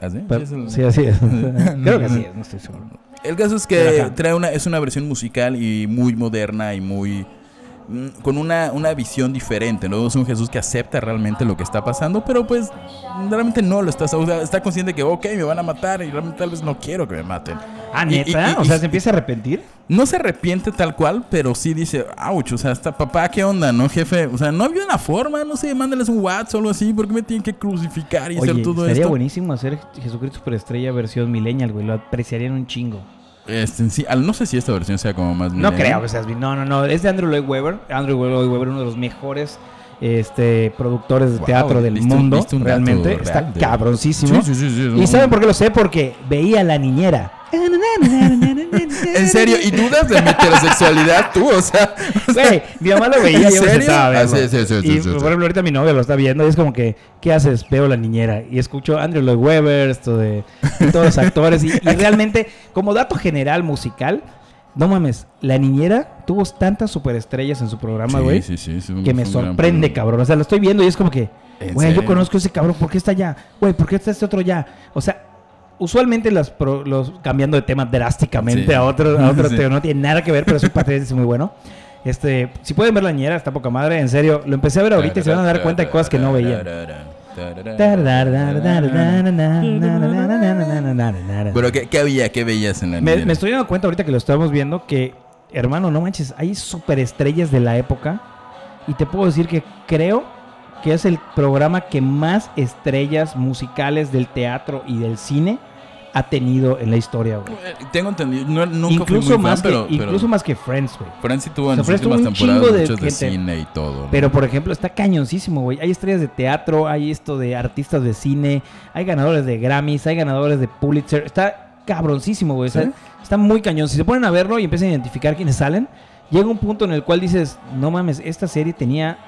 ¿Ah, sí? Pero- Sí, es sí, el- así es. Creo que así es, no estoy seguro. El caso es que trae una, es una versión musical y muy moderna y muy con una, una visión diferente, ¿no? Es un Jesús que acepta realmente lo que está pasando, pero pues realmente no lo está, o sea, está consciente que, ok, me van a matar y realmente tal vez no quiero que me maten. Ah, Y- y- neta. y- o sea, se empieza a arrepentir. No se arrepiente tal cual, pero sí dice, ouch, o sea, está papá, ¿qué onda, no, jefe? O sea, no había una forma, no sé, mándales un WhatsApp o algo así, ¿por qué me tienen que crucificar y Oye, hacer todo esto? buenísimo hacer Jesucristo Superestrella versión millennial, güey. Lo apreciarían un chingo. Este, sí, al- no sé si esta versión sea como más No millennial. creo que seas. No, no, no. Es de Andrew Lloyd Webber. Andrew Lloyd Webber, uno de los mejores este, productores de Wow, teatro del mundo. realmente. real Está de- cabroncísimo. Sí, sí, sí, sí, es ¿Y saben por qué lo sé? Porque veía a la niñera. En serio, ¿y dudas de mi heterosexualidad tú? O sea, o sea, Güey, mi mamá lo veía ¿En y yo serio? Ah, y por ejemplo, ahorita mi novia lo está viendo y es como que, ¿qué haces? Veo la niñera y escucho a Andrew Lloyd Webber, esto de todos los actores. Y, y realmente, como dato general musical, no mames, la niñera tuvo tantas superestrellas en su programa, güey. sí, sí, sí, que me gran sorprende, cabrón. O sea, lo estoy viendo y es como que, ¿En güey, yo conozco a ese cabrón, ¿por qué está allá? Güey, ¿por qué está este otro ya? O sea, usualmente las pro- los cambiando de tema drásticamente a otro, a otro tema, no tiene nada que ver, pero es un patético muy bueno. Este, si pueden ver la niñera, está poca madre, en serio, lo empecé a ver ahorita y se van a dar cuenta de cosas que no veían. Pero ¿qué, qué había? ¿Qué veías en la Me, me estoy dando cuenta ahorita que lo estamos viendo que, hermano, no manches, hay superestrellas de la época y te puedo decir que creo que es el programa que más estrellas musicales del teatro y del cine ha tenido en la historia, güey. Eh, Tengo entendido, no, nunca Incluso, fui muy más, fan, que, pero, pero incluso más que Friends, güey. Friends sí tuvo O en sea, sus Friends tuvo un chingo temporadas de muchos de, cine y todo. ¿no? Pero, por ejemplo, está cañoncísimo, güey. Hay estrellas de teatro, hay esto de artistas de cine, hay ganadores de Grammys, hay ganadores de Pulitzer. Está cabroncísimo, güey. O sea, está muy cañón. Si se ponen a verlo y empiezan a identificar quiénes salen, llega un punto en el cual dices, no mames, esta serie tenía...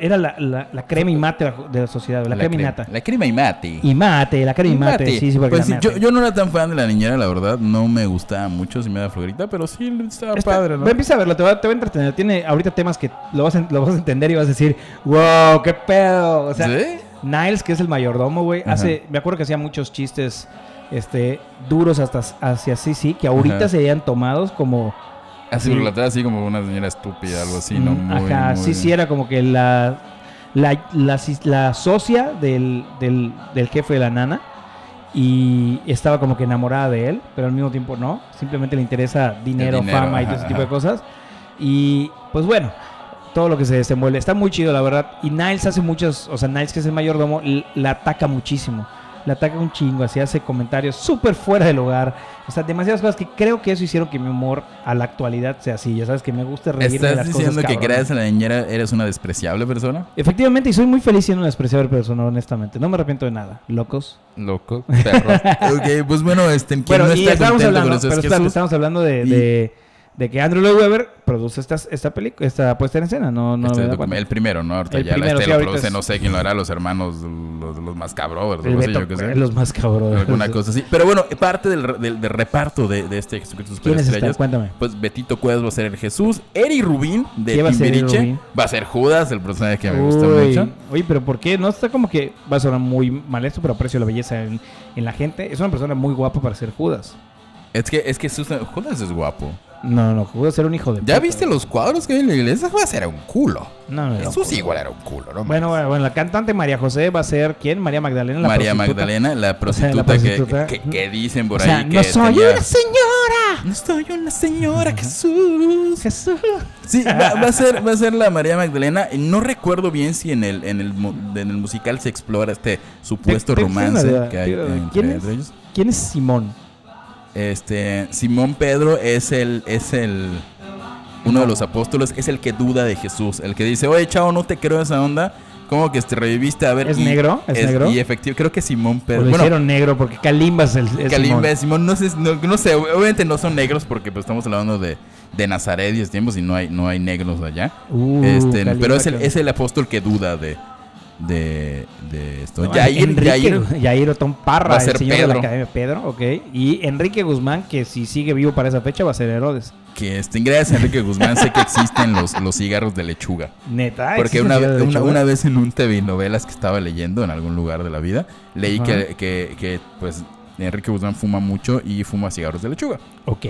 Era la, la, la crema y mate de la, de la sociedad, la, crema y nata. La crema y mate. Y mate, la crema y mate. Mate. Sí, sí, porque Pues sí, yo, yo no era tan fan de la niñera, la verdad. No me gustaba mucho, si me da florita, pero sí estaba Está- padre, ¿no? Empieza a verlo, te va, te va a entretener. Tiene ahorita temas que lo vas, a, lo vas a entender y vas a decir, wow, qué pedo. O sea, ¿Sí? Niles, que es el mayordomo, güey, hace, me acuerdo que hacía muchos chistes este, duros hasta hacia sí, sí, que ahorita Ajá. serían tomados como Así, trae así como una señora estúpida, algo así, ¿no? Muy, Ajá, muy- sí, sí, era como que la, la, la, socia del, del, del jefe de la nana y estaba como que enamorada de él, pero al mismo tiempo no, simplemente le interesa dinero, dinero, fama y todo ese tipo de cosas. Y pues bueno, todo lo que se desenvuelve está muy chido, la verdad. Y Niles hace muchas, o sea, Niles, que es el mayordomo, la ataca muchísimo. La ataca un chingo, así hace comentarios súper fuera del lugar. O sea, demasiadas cosas que creo que eso hicieron que mi humor a la actualidad sea así. Ya sabes que me gusta reírme de ¿Estás las diciendo cosas que gracias a la niñera eres una despreciable persona? Efectivamente, y soy muy feliz siendo una despreciable persona, honestamente. No me arrepiento de nada. Locos. Loco, ok, pues bueno, este, ¿quién Bueno, no está estamos contento hablando, con eso? pero Es espérate, Jesús. estamos hablando de, Y- de, que Andrew Lloyd Webber produce esta, esta película, esta puesta en escena. No, no Este me el primero, ¿no? Ahorita El ya primero, la ahorita produce, es- no sé quién lo hará, los hermanos, los, los más cabros, no sé Beto, yo qué sé. los más cabrones. Alguna cosa así. Pero bueno, parte del, del, del reparto de, de este Jesucristo ¿Quién es esta? Superestrellas, Cuéntame. pues Betito Cuevas va a ser el Jesús, Eri Rubín de ¿Quién va a ser Eri Timbiriche va a ser Judas, el personaje que me gusta mucho. Oye, pero ¿por qué? No está como que va a sonar muy mal esto, pero aprecio la belleza en, en la gente. Es una persona muy guapa para ser Judas. Es que, es que Judas es guapo. No, no, no, Judas era un hijo de ¿Ya puta. viste los cuadros que hay en la iglesia? Judas era un culo. No, no. Jesús igual era un culo, ¿no? Bueno, bueno, bueno, la cantante María José va a ser ¿quién? María Magdalena, la María prostituta. Magdalena, la O sea, la prostituta. Que, que, que dicen por O sea, ahí que no soy tenía- una señora. No soy una señora, Jesús. Jesús. Sí, va, va a ser, va a ser la María Magdalena. No recuerdo bien si en el, en el, en el musical se explora este supuesto romance que hay entre ellos. ¿Quién es Simón? Este, Simón Pedro es el, es el, uno de los apóstoles, es el que duda de Jesús, el que dice, oye, chavo, no te creo esa onda, ¿cómo que te reviviste? A ver, ¿Es y- negro? ¿Es negro? Y efectivo, creo que Simón Pedro. lo Bueno, hicieron negro porque Kalimba es el es Kalimba, Simón. Simón, no sé, no, no sé, obviamente no son negros porque pues estamos hablando de, de Nazaret y tiempos y no hay, no hay negros allá. Uh, este, Kalimba, pero es el, es el apóstol que duda de, de, de esto. No, Yair, Enrique, Yair, Yair Otón Parra, va a el señor de la Pedro. Academia Pedro, ok. Y Enrique Guzmán, que si sigue vivo para esa fecha va a ser Herodes. que este, gracias a Enrique Guzmán sé que existen los, los cigarros de lechuga. Neta. Porque ¿existe una, una, lechuga? una vez en un TV novelas que estaba leyendo en algún lugar de la vida, leí que, que, que, pues Enrique Guzmán fuma mucho y fuma cigarros de lechuga. Ok.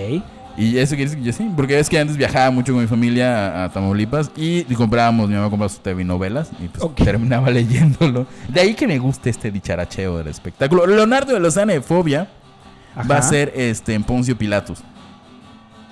Y eso quiere decir que yo sí, porque es que antes viajaba mucho con mi familia a, a Tamaulipas y comprábamos, mi mamá compraba sus TV novelas y pues terminaba leyéndolo. De ahí que me gusta este dicharacheo del espectáculo. Leonardo de Lozana de Fobia va a ser este en Poncio Pilatus.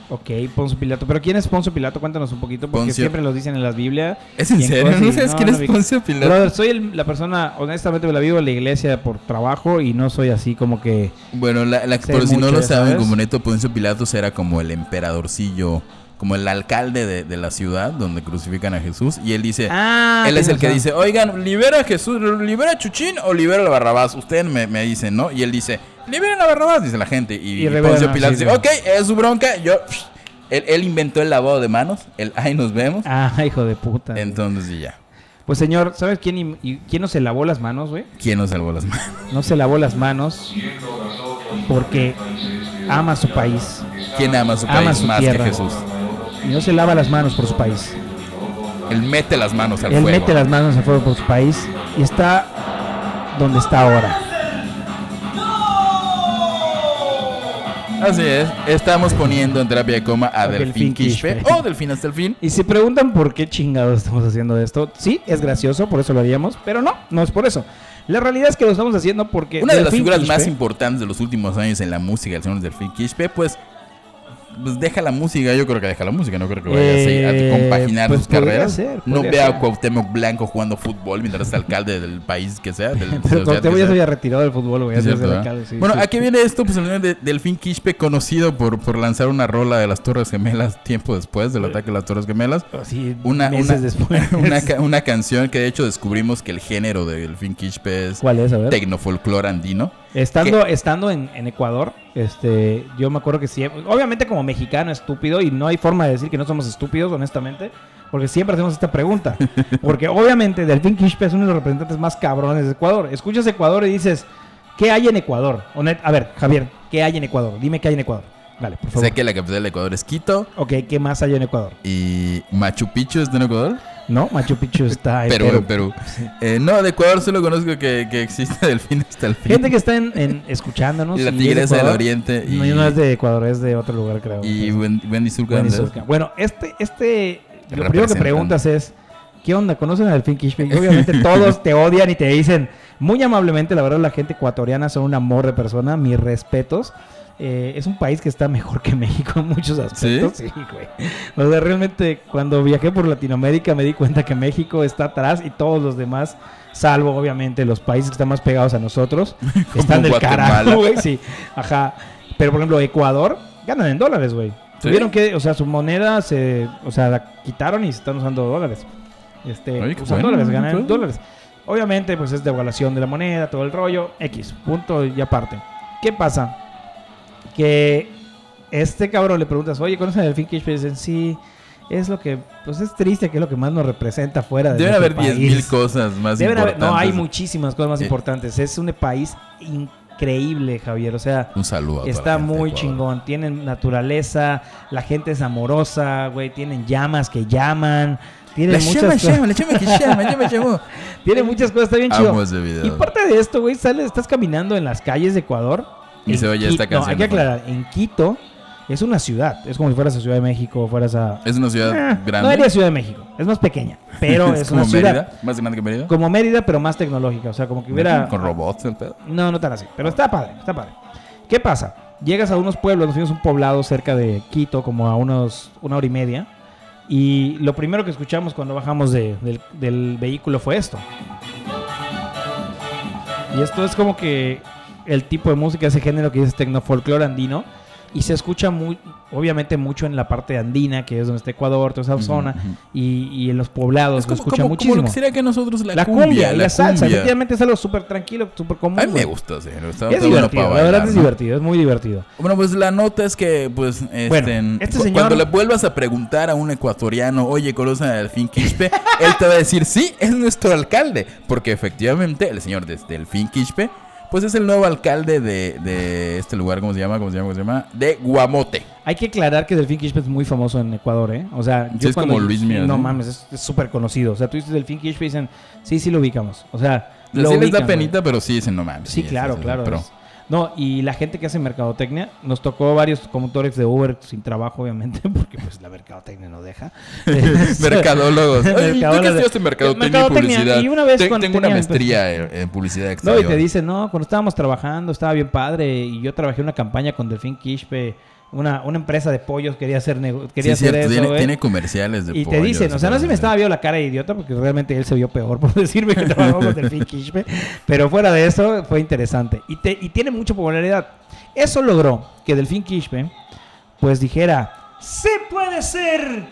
Ok, Poncio Pilato. Pero ¿quién es Poncio Pilato? Cuéntanos un poquito, porque Poncio- siempre los dicen en las Biblias. ¿Es en serio? cosas ¿No sabes no, quién no es Poncio Pilatus? Brother, soy el- la persona, honestamente me la vivo en la iglesia por trabajo y no soy así como que... Bueno, la, la- por si no lo saben, como Neto Poncio Pilatos era como el emperadorcillo, como el alcalde de, de la ciudad donde crucifican a Jesús. Y él dice, Ah, él es el que dice, oigan, ¿libera a Jesús, libera a Chuchín o libera a Barrabás? Ustedes me, me dicen, ¿no? Y él dice, liberen a Barrabás, dice la gente. Y, Y y Poncio ah, Pilatos sí, dice, ok, es su bronca, yo... Él, él inventó el lavado de manos, el ahí nos vemos. Ah, hijo de puta. Entonces, y ya. Pues señor, ¿sabes quién, y- quién no se lavó las manos, güey? ¿Quién nos salvó las manos? No se lavó las manos porque ama su país. ¿Quién ama su Ama país su más tierra. que Jesús? Y no se lava las manos por su país. Él mete las manos al Él fuego. mete las manos al fuego por su país y está donde está ahora. Así es, estamos poniendo en terapia de coma a Delfín Delfín Quispe o Delfín hasta el fin. Y se preguntan por qué chingados estamos haciendo esto. Sí, es gracioso, por eso lo haríamos, pero no, no es por eso. La realidad es que lo estamos haciendo porque... Una de las figuras Quispe- más importantes de los últimos años en la música del señor Delfín Quispe, pues, pues deja la música, yo creo que deja la música, no creo que vaya a seguir a Eh, compaginar pues sus carreras. ser, no vea ser. a Cuauhtémoc Blanco jugando fútbol mientras es alcalde del país que sea. Del, de Pero Cuauhtémoc ya se había retirado del fútbol, güey. hace ¿eh? sí, bueno, sí. ¿a qué viene esto? Pues el de Delfín Quispe, conocido por, por lanzar una rola de las Torres Gemelas tiempo después del ataque a las Torres Gemelas. Así, Una, meses una, después. una, ca- una canción que de hecho descubrimos que el género de Delfín Quispe es ¿Cuál es? A ver. tecnofolclor andino. Estando, estando en, en Ecuador, este, yo me acuerdo que siempre, obviamente como mexicano estúpido, y no hay forma de decir que no somos estúpidos, honestamente, porque siempre hacemos esta pregunta. Porque obviamente Delfín Quispe es uno de los representantes más cabrones de Ecuador. Escuchas Ecuador y dices, ¿qué hay en Ecuador? A ver, Javier, ¿qué hay en Ecuador? Dime qué hay en Ecuador. Dale, por favor. Sé que la capital de Ecuador es Quito Ok, ¿qué más hay en Ecuador? y Machu Picchu es de Ecuador. No, Machu Picchu está en Perú, Perú. Perú. Eh, no, de Ecuador solo conozco que, que existe delfín hasta el fin. Gente que está en, en- escuchándonos. La tigresa del oriente. Y, No, no es de Ecuador, es de otro lugar, creo. y Wendy Zulka. Bueno, este, este, lo primero que preguntas es, ¿qué onda? ¿Conocen a Delfín Kishpe? Y obviamente todos te odian y te dicen, muy amablemente, la verdad la gente ecuatoriana son un amor de persona, mis respetos. Eh, es un país que está mejor que México en muchos aspectos. Sí, güey. O sea, realmente cuando viajé por Latinoamérica me di cuenta que México está atrás y todos los demás, salvo obviamente los países que están más pegados a nosotros, están del Guatemala. carajo, güey. Sí, ajá. Pero por ejemplo, Ecuador ganan en dólares, güey. ¿Sí? Tuvieron que, o sea, su moneda se, o sea, la quitaron y se están usando dólares. Este, qué usan bueno, dólares, ganan en dólares. Obviamente, pues es devaluación de la moneda, todo el rollo, X, punto y aparte. ¿Qué pasa? Que este cabrón le preguntas, oye, ¿conoces a Delfín Kishpe? Y dicen, sí, es lo que, pues es triste que es lo que más nos representa fuera de Deben haber 10.000 país. cosas más Deben haber- importantes. no, hay muchísimas cosas más Eh. importantes. Es un país increíble, Javier. O sea, Un saludo Está muy chingón. Tienen naturaleza, la gente es amorosa, güey. Tienen llamas que llaman. Tienen La muchas llama, cosas. llama, la llama que llama, llama, llama. Tienen muchas cosas, está bien chido. Amo ese video. Y parte de esto, güey, sales, estás caminando en las calles de Ecuador. Y se oye esta Quito- No, canción hay que aclarar, en Quito es una ciudad. Es como si fueras a Ciudad de México, fueras a. Es una ciudad Eh, grande. No diría Ciudad de México, es más pequeña, pero es, como una ciudad. Mérida, más grande que Mérida. Como Mérida, pero más tecnológica. O sea, como que hubiera. Con robots el pedo. No, no tan así. Pero está padre, está padre. ¿Qué pasa? Llegas a unos pueblos, nos fuimos a un poblado cerca de Quito, como a unos una hora y media. Y lo primero que escuchamos cuando bajamos de- del, del vehículo fue esto. Y esto es como que el tipo de música, ese género que es tecnofolclore andino. Y se escucha muy, obviamente mucho en la parte andina, que es donde está Ecuador, toda esa zona. Y, y en los poblados Es se escucha como, muchísimo. como lo que sería que nosotros la, la cumbia, cumbia, y la, salsa, cumbia. efectivamente es algo súper tranquilo, súper común. A mí me gusta, sí. me gusta Es bueno divertido, para la verdad es divertido, es muy divertido. Bueno, pues la nota es que, pues, este, Bueno, este señor- cuando le vuelvas a preguntar a un ecuatoriano, oye, ¿conocen a Delfín Quispe? él te va a decir, sí, es nuestro alcalde. Porque efectivamente, el señor de Delfín Quispe, pues es el nuevo alcalde de, de este lugar, ¿cómo se llama? ¿Cómo se llama? ¿Cómo se llama? De Guamote. Hay que aclarar que Delfín Quispe es muy famoso en Ecuador, ¿eh? O sea, Sí, es cuando- como Luis Mía, No ¿sí? mames, es es súper conocido. O sea, tú dices Delfín Quispe y dicen, sí, sí lo ubicamos. O sea, Sí lo les ubican, da güey. penita, pero sí dicen, no mames. Sí, es- claro, es- es- claro. Pero, es- No, y la gente que hace mercadotecnia, nos tocó varios conductores de Uber sin trabajo, obviamente, porque pues la mercadotecnia no deja. Mercadólogos. Oye, ¿tú qué Mercadólogos. estudiaste mercadotecnia y Mercadotecnia, publicidad? y una vez Ten- cuando Tengo una tenían- maestría en, en publicidad No, exterior. y te dicen, no, cuando estábamos trabajando estaba bien padre y yo trabajé una campaña con Delfín Quispe, una, una empresa de pollos quería hacer, quería sí, hacer cierto, eso, tiene, comerciales de Y te pollo, dicen, o sea, no sé si me sí. estaba viendo la cara de idiota porque realmente él se vio peor por decirme que trabajó con Delfín Quispe, pero fuera de eso fue interesante y, te, y tiene mucha popularidad. Eso logró que Delfín Quispe pues dijera, ¡se puede ser!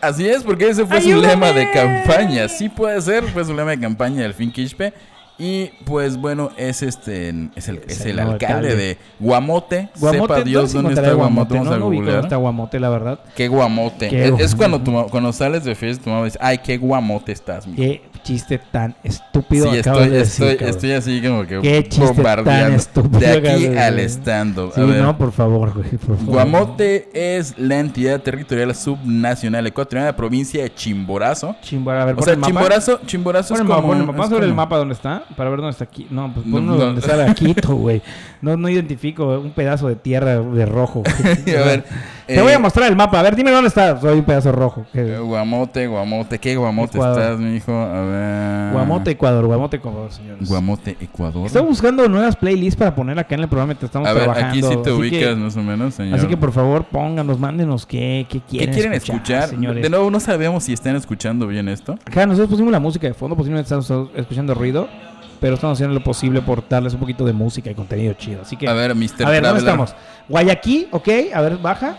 Así es, porque ese fue su ¡Ayúdame! lema de campaña. Sí puede ser, fue su lema de campaña del Fin Quispe. Y pues bueno, es este es el, Es el alcalde, de Guamote. Guamote, Sepa Dios ¿dónde está Guamote. No, Vamos a no ubico dónde está Guamote, la verdad. Qué guamote. Qué es, cuando, tu, cuando sales de fiesta, tu mamá dice, ay, qué guamote estás, mijo". Qué chiste tan estúpido Sí, acabas estoy, de decir, estoy, estoy así como que Qué chiste tan estúpido De aquí de al stand-up. Sí, no, por favor, güey, por favor. Guamote es la entidad territorial subnacional ecuatoriana de la provincia de Chimborazo. Chimbora, a ver, O sea, el mapa. Chimborazo, Chimborazo Pon es el mapa, como... pon el mapa. A ver el como- mapa donde está para ver dónde está aquí. No, pues No, ponlo no. donde sale Quito, güey. No, no identifico un pedazo de tierra de rojo. A ver, Te eh, voy a mostrar el mapa. A ver, dime dónde está. Soy un pedazo rojo. Eh, Guamote, Guamote, ¿qué Guamote Ecuador. estás, mijo? A ver. Guamote, Ecuador. Guamote, Ecuador, señores. Guamote, Ecuador. Estoy buscando nuevas playlists para poner acá en el programa que estamos A ver, trabajando. aquí sí te así ubicas que- más o menos, señor. Así que por favor, pónganos, mándenos qué, qué ¿Qué quieren, quieren escuchar? señores. De nuevo, no sabemos si están escuchando bien esto. Acá nosotros pusimos la música de fondo, posiblemente estamos escuchando ruido, pero estamos haciendo lo posible por darles un poquito de música y contenido chido. Así que, A ver, Mr. a ver, ¿dónde estamos? Guayaquil, ok, a ver, baja.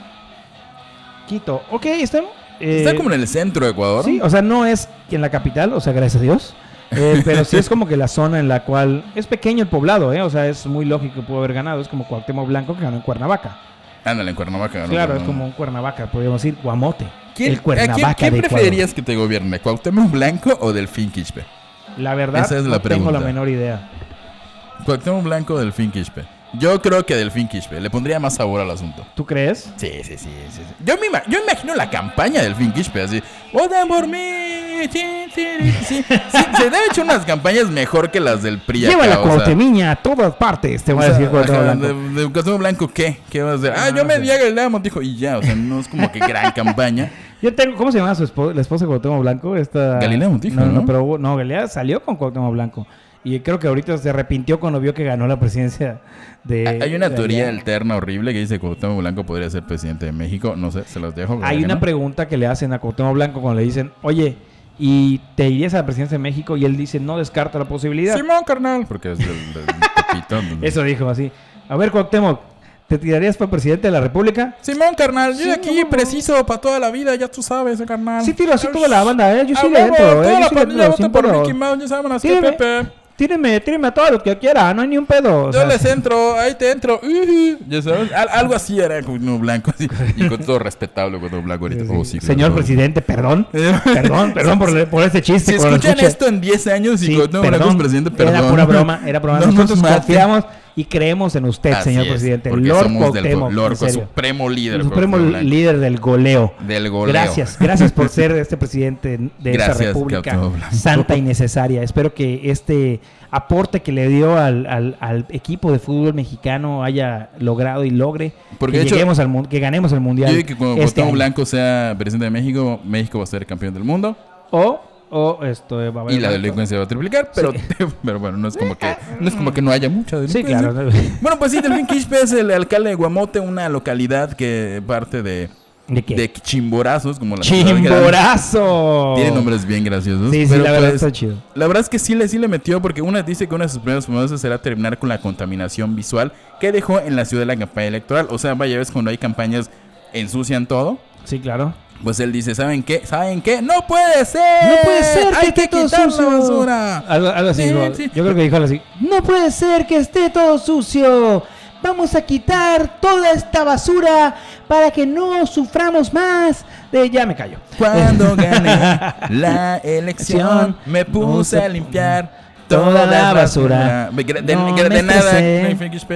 Quito, ok, estamos. eh, Está como en el centro de Ecuador. Sí, o sea, no es en la capital, o sea, gracias a Dios. eh, pero sí es como que la zona en la cual es pequeño el poblado, ¿eh? O sea, es muy lógico que pudo haber ganado. Es como Cuauhtémoc Blanco que ganó en Cuernavaca. Ándale, en Cuernavaca. ganó, claro, es como un Cuernavaca, podríamos decir Guamote. ¿Quién, el ¿a Cuernavaca quién, quién de Ecuador. preferirías que te gobierne? ¿Cuauhtémoc Blanco o Delfín Quispe? La verdad, Esa es la no tengo la menor idea. Cuauhtémoc Blanco Delfín Quispe. Yo creo que Delfín Quispe. Le pondría más sabor al asunto. ¿Tú crees? Sí, sí, sí. sí, sí. Yo, me yo imagino la campaña del Delfín Quispe así. ¡Voten por mí! Sí, sí, sí, se debe hecho unas campañas mejor que las del PRI. Lleva acá, la o sea, cuautemiña a todas partes, te o voy a sea, decir Cuauhtémoc ajá, Blanco. De, de Cuauhtémoc Blanco, ¿qué? ¿Qué va a hacer? Ah, yo me di a Galilea Montijo y ya, o sea, no es como que gran campaña. Yo tengo, ¿cómo se llama su esposa, la esposa de Cuauhtémoc Blanco? Esta... Galilea Montijo, no, ¿no? pero hubo- no, Galilea salió con Cuauhtémoc Blanco. Y creo que ahorita se arrepintió cuando vio que ganó la presidencia de... Hay una de teoría allá. alterna horrible que dice que Cuauhtémoc Blanco podría ser presidente de México. No sé, se los dejo. Hay ¿verdad una no? pregunta que le hacen a Cuauhtémoc Blanco cuando le dicen, oye, ¿y te irías a la presidencia de México? Y él dice, no descarta la posibilidad. Simón, carnal. Porque es del, del Tepito. Eso dijo así. A ver, Cuauhtémoc, ¿te tirarías para presidente de la República? Simón, carnal. Yo Sí, aquí no, no. preciso para toda la vida, ya tú sabes, eh, carnal. Sí tiro así toda la banda, ¿eh? Yo sí le entro, ¿eh? Toda Yo la sí le entro, vota por. Mickey Mouse, ya saben, que Tíreme, Pepe. Tíreme, tíreme a todo lo que quiera, no hay ni un pedo. o Yo sea, les entro, ahí te entro. ujú, Ya sabes, Al- algo así era con uno blanco. Así, y con todo respetable con uno blanco ahorita. sí. Oh, sí, Señor claro. presidente, perdón. Perdón, perdón por, por ese chiste. Si cuando escuchan escuche. esto en 10 años y Sí, Cuauhtémoc Blanco es perdón. presidente, perdón. Era pura broma, era broma. No nos Nosotros confiamos y creemos en usted, Así señor es, presidente. Lord somos del Cuauhtémoc, Lord, en serio. supremo líder. El supremo líder del goleo. Del goleo. Gracias, gracias por ser este presidente de esta Gracias, república Cuauhtémoc Blanco. santa y necesaria. Espero que este aporte que le dio al, al- al equipo de fútbol mexicano haya logrado y logre Porque, que, de hecho, lleguemos al que ganemos el mundial. Yo que cuando este. Blanco sea presidente de México, México va a ser campeón del mundo O, o esto eh, va a haber y la delincuencia va a triplicar, pero, pero bueno, no es como que no es como que no haya mucha Sí, delincuencia. claro. Bueno, pues sí, Delfín Quispe es el alcalde de Guamote, una localidad que parte de, ¿De qué? de Chimborazos, como la. ¡Chimborazo! Tiene nombres bien graciosos. Sí, sí, pero la verdad pues, está chido. La verdad es que sí le, sí le metió porque una dice que una de sus primeras promesas será terminar con la contaminación visual que dejó en la ciudad de la campaña electoral. O sea, vaya, ves cuando hay campañas ensucian todo. Sí, claro. Pues él dice, ¿saben qué? ¿Saben qué? ¡No puede ser! No puede ser ¡Hay que esté todo quitar la sucio". basura! Algo, algo así. Sí. Yo creo que dijo algo así. No puede ser que esté todo sucio. Vamos a quitar toda esta basura para que no suframos más. De ya me callo. Cuando gané la elección, me puse a limpiar toda la basura. De, de- No de me nada.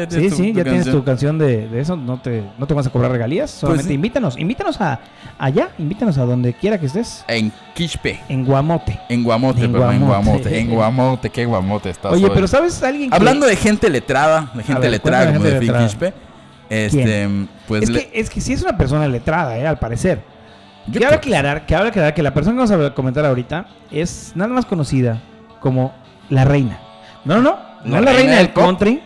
Sí, tu- sí, tu ya tienes tu canción de, de eso. No te, no te vas a cobrar regalías. Solamente Pues sí. invítanos. Invítanos a allá. Invítanos a donde quiera que estés. En Quispe. En Guamote. En Guamote, En perdón, en Guamote. Guamote. En Guamote, qué Guamote estás Oye, hoy. pero ¿sabes alguien que... Hablando de gente letrada, de gente ver, letrada como de gente Fin letrada. Quispe, este, pues es, le- que, es que sí es una persona letrada, eh, al parecer. yo Cabe aclarar, cabe aclarar que la persona que vamos a comentar ahorita es nada más conocida como la reina. No, no, no. No ¿La la, reina reina, del pop? country.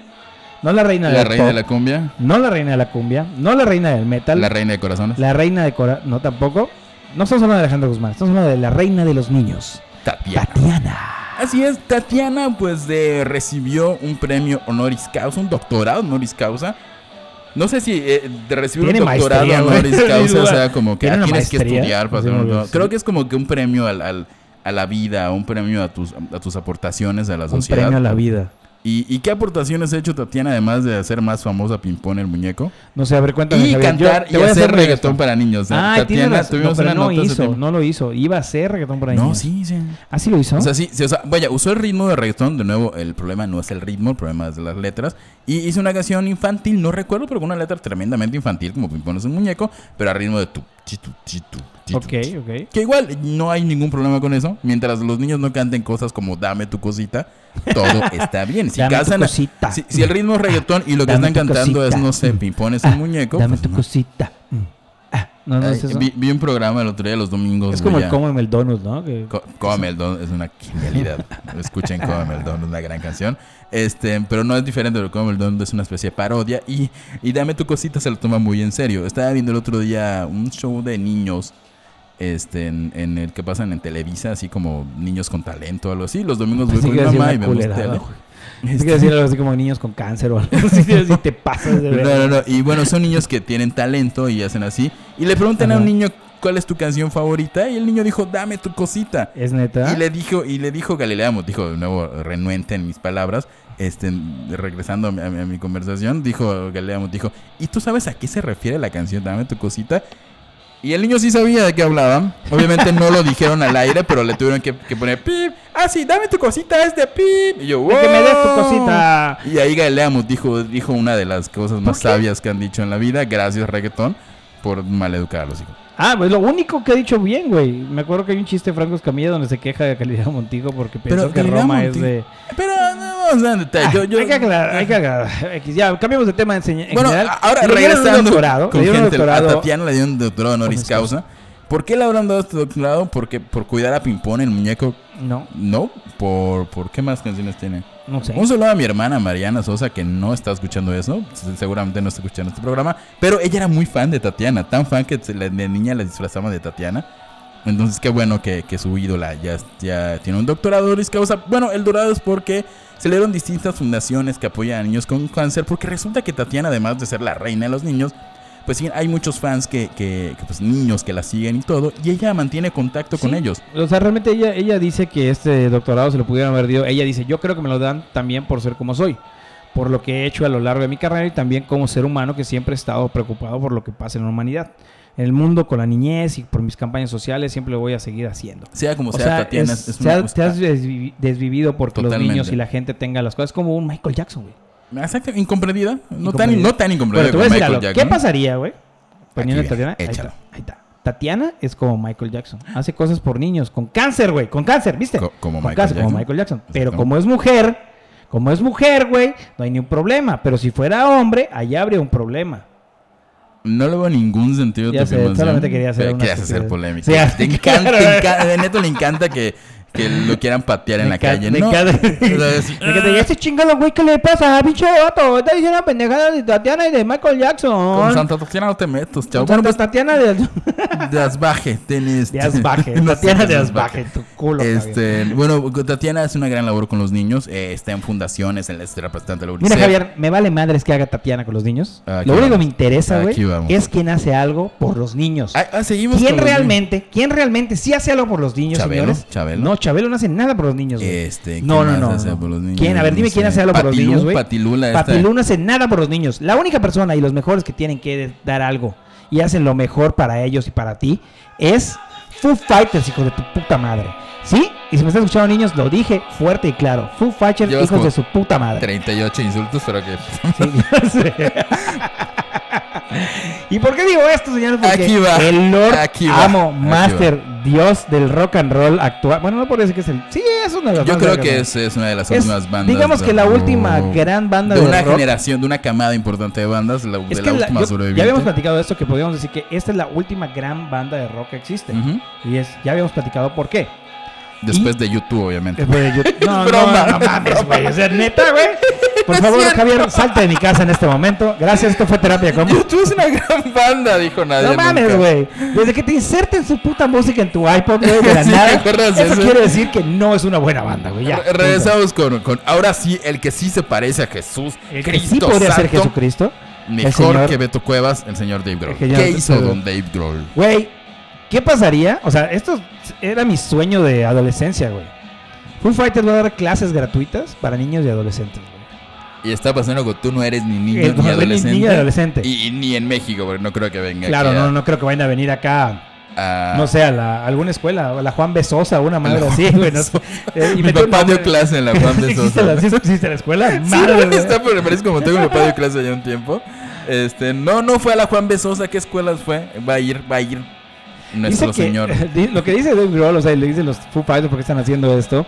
No la reina la del reina de la cumbia, No la reina de la cumbia. No la reina del metal. la La, reina de corazones, reina de Cora... No, tampoco. No estamos hablando de Alejandro Guzmán. Estamos hablando de la reina de los niños. Tatiana. Tatiana. Así es, Tatiana pues de, recibió un premio honoris causa, un doctorado honoris causa. No sé si eh, de recibir un doctorado maestría, honoris causa, o sea, como que tienes que estudiar para hacer un- Creo que es como que un premio al, al- a la vida, un premio a tus, a tus aportaciones a la Un sociedad. premio a la vida. ¿Y, y qué aportaciones ha hecho Tatiana además de hacer más famosa Pimpón el muñeco? No sé, a ver, cuéntame. Y Javier. Yo cantar te y hacer reggaetón para niños. ¿eh? Ah, Tatiana. No, tuvimos pero una no nota hizo, no lo hizo. Iba a ser reggaetón por ahí. No, sí, sí. ¿Ah, sí lo hizo? O sea, sí, sí, o sea, vaya, usó el ritmo de reggaetón. De nuevo, el problema no es el ritmo, el problema es las letras. Y hizo una canción infantil, no recuerdo, pero con una letra tremendamente infantil, como Pimpón es un muñeco, pero a ritmo de tu, chitu, chitu, chitu, ok, ok. Que igual no hay ningún problema con eso. Mientras los niños no canten cosas como dame tu cosita, todo está bien. Si Dame tu cosita. si, si el ritmo es reggaetón y lo que Dame están cantando es, no sé. Pimpón es un muñeco. Dame pues tu no. cosita. No, no Ay, es eso. vi, vi un programa el otro día, los domingos. es como el cómeme el donut, ¿no? Que- Cómeme el don es una genialidad. Escuchen Cómeme el don, es una gran canción. Este, pero no es diferente de Cómeme el don, es una especie de parodia. Y, y Dame tu cosita se lo toma muy en serio. Estaba viendo el otro día un show de niños. Este, en, en el que pasan en Televisa, así como niños con talento o algo así. Los domingos voy con mi mamá y una vemos Este, que iba a decir algo así como niños con cáncer o algo así. Si te pasas de no, no, no. Y bueno, son niños que tienen talento y hacen así. Y le preguntan a un niño cuál es tu canción favorita. Y el niño dijo, dame tu cosita. ¿Es neta? Y le dijo, y le dijo Galilea, Mo- dijo de nuevo renuente en mis palabras, este, regresando a mi, a mi- a mi conversación, dijo Galilea, Mo- dijo, ¿y tú sabes a qué se refiere la canción Dame tu cosita? Y el niño sí sabía de qué hablaban. Obviamente no lo dijeron al aire, pero le tuvieron que, que poner pip. Ah, sí, dame tu cosita, es de pip. Y yo, Que me des tu "Wow". cosita. Y ahí Galeamos dijo, dijo una de las cosas más sabias que han dicho en la vida. Gracias, reggaetón, por maleducar a los hijos. Ah, pues lo único que ha dicho bien, güey. Me acuerdo que hay un chiste de Franco Escamilla donde se queja de Galileo Montijo porque pensó que Roma Montijo- es de... Pero no a. Yo, yo- hay que aclarar, hay que aclarar. Ya, cambiamos de tema en, en Bueno, general. ahora Le dieron un regresando doctorado, con le dieron un gente, a doctorado. Tatiana le dieron un doctorado honoris causa. ¿Por qué le habrán dado este doctorado? Porque por cuidar a Pimpón, el muñeco. No, No, por, por qué más canciones tiene. no sé. Un saludo a mi hermana Mariana Sosa, que no está escuchando eso. Seguramente no está escuchando este programa. Pero ella era muy fan de Tatiana. Tan fan que de niña la disfrazaban de Tatiana. Entonces, qué bueno que, que su ídola ya, ya tiene un doctorado honoris causa. Bueno, el dorado es porque se le dieron distintas fundaciones que apoyan a niños con cáncer. Porque resulta que Tatiana, además de ser la reina de los niños, pues sí, hay muchos fans que, que, que, pues niños que la siguen y todo. Y ella mantiene contacto con ellos. O sea, realmente ella, ella dice que este doctorado se lo pudieron haber dado. Ella dice, yo creo que me lo dan también por ser como soy. Por lo que he hecho a lo largo de mi carrera y también como ser humano que siempre he estado preocupado por lo que pasa en la humanidad. En el mundo, con la niñez y por mis campañas sociales, siempre lo voy a seguir haciendo. Sea como O sea, sea, Tatiana es- te una- has- te has desvivi- desvivido porque los niños y la gente tenga las cosas como un Michael Jackson, güey. Exacto, incomprendida. No tan, Incomprendida. no tan incomprendida Bueno, te voy a decir algo. ¿Qué pasaría, güey? Poniendo a Tatiana. Ahí échalo. está, ahí está. Tatiana es como Michael Jackson. Hace cosas por niños. Con cáncer, güey. Con cáncer, ¿viste? Co- como Con Michael cáncer, como Jackson. Michael Jackson. Pero como es mujer, como es mujer, güey, no hay ni un problema. Pero si fuera hombre, allá habría un problema. No le veo ningún sentido a tu sé, afirmación, solamente quería hacer una querías hacer polémica. Sí, ya. te encanta, te encanta- de neto le encanta que, que lo quieran patear en la calle. me No. ¿Y este chingado, güey, qué le pasa? Pinche vato. Está diciendo pendejada de Tatiana y de Michael Jackson. con Santa Tatiana no te metas, chavo. Santa pues Tatiana de... de Asbaje, tenés. De Asbaje. Tatiana de Asbaje. Tu culo. Este, bueno, Tatiana hace una gran labor con los niños. eh, está en fundaciones, es representante de la Mira, UNICEF. Javier, me vale madres que haga Tatiana con los niños. Aquí Lo único que me interesa, güey, Aquí vamos. es quien hace algo por los niños. Ah, ah, seguimos ¿Quién realmente, quién realmente sí hace algo por los niños, señores? Chabelo. Chabelo no hace nada por los niños, güey. Este, no, ¿quién no, no. no. por los niños? ¿Quién? A ver, dime No quién sé. hace algo por los niños, güey. Patilula. Patilú no hace nada por los niños. La única persona y los mejores que tienen que dar algo y hacen lo mejor para ellos y para ti es Foo Fighters, hijo de tu puta madre. ¿Sí? Y si me están escuchando niños, lo dije fuerte y claro. Foo Fighters, Llevas hijos de su puta madre. 38 insultos, pero que... Sí. ¿Y por qué digo esto, señores? Porque Aquí va, el Lord aquí va, Amo, aquí Master, Dios del rock and roll actual. Bueno, no decir que es el. Sí, es una de las Yo creo que ¿no? es, es una de las Es, últimas bandas. digamos que la última gran banda de de una rock. generación, de una camada importante de bandas, la, Es de la la- última yo- sobreviviente. ya habíamos platicado de esto, que podríamos decir que esta es la última gran banda de rock que existe. Y es, ya habíamos platicado por qué. Después de YouTube, obviamente. Después de YouTube. No, Broma. no, no mames, güey. O sea, neta, güey. Por favor, Javier, salte de mi casa en este momento. Gracias, esto fue terapia como. YouTube es una gran banda, dijo nadie. No mames, güey. Desde que te inserten su puta música en tu iPod, güey, de la Sí, ¿te nada. Eso eso? quiere decir que no es una buena banda, güey. Ya. Re- Regresamos con, con. Ahora sí, el que sí se parece a Jesús. El que Cristo sí podría ser Jesucristo. Mejor señor- que Beto Cuevas, el señor Dave Grohl. Señor- ¿Qué hizo pero- don Dave Grohl? Güey, ¿qué pasaría? O sea, esto era mi sueño de adolescencia, güey. Foo Fighters va a dar clases gratuitas para niños y adolescentes, güey. Y está pasando que tú no eres ni niño Eh, ni ni adolescente. niño ni adolescente. Y, y ni en México, porque no creo que venga Claro, aquí a- no, no creo que vayan a venir acá, a- no sé, a, la- a alguna escuela, a la Juan Besosa, una madre así, güey. no sé. Eh, Mi meter un papá dio clase en la Juan de ¿Existe Sosa. la, sí existe la escuela? Sí, Madre, no, güey. está, pero me parece como tengo mi papá dio clase allá un tiempo. Este, no, no fue a la Juan Besosa. ¿Qué escuelas fue? Va a ir, va a ir nuestro Dice que- señor. di- lo que dice Dave Grohl, o sea, le dicen los Foo Fighters porque están haciendo esto,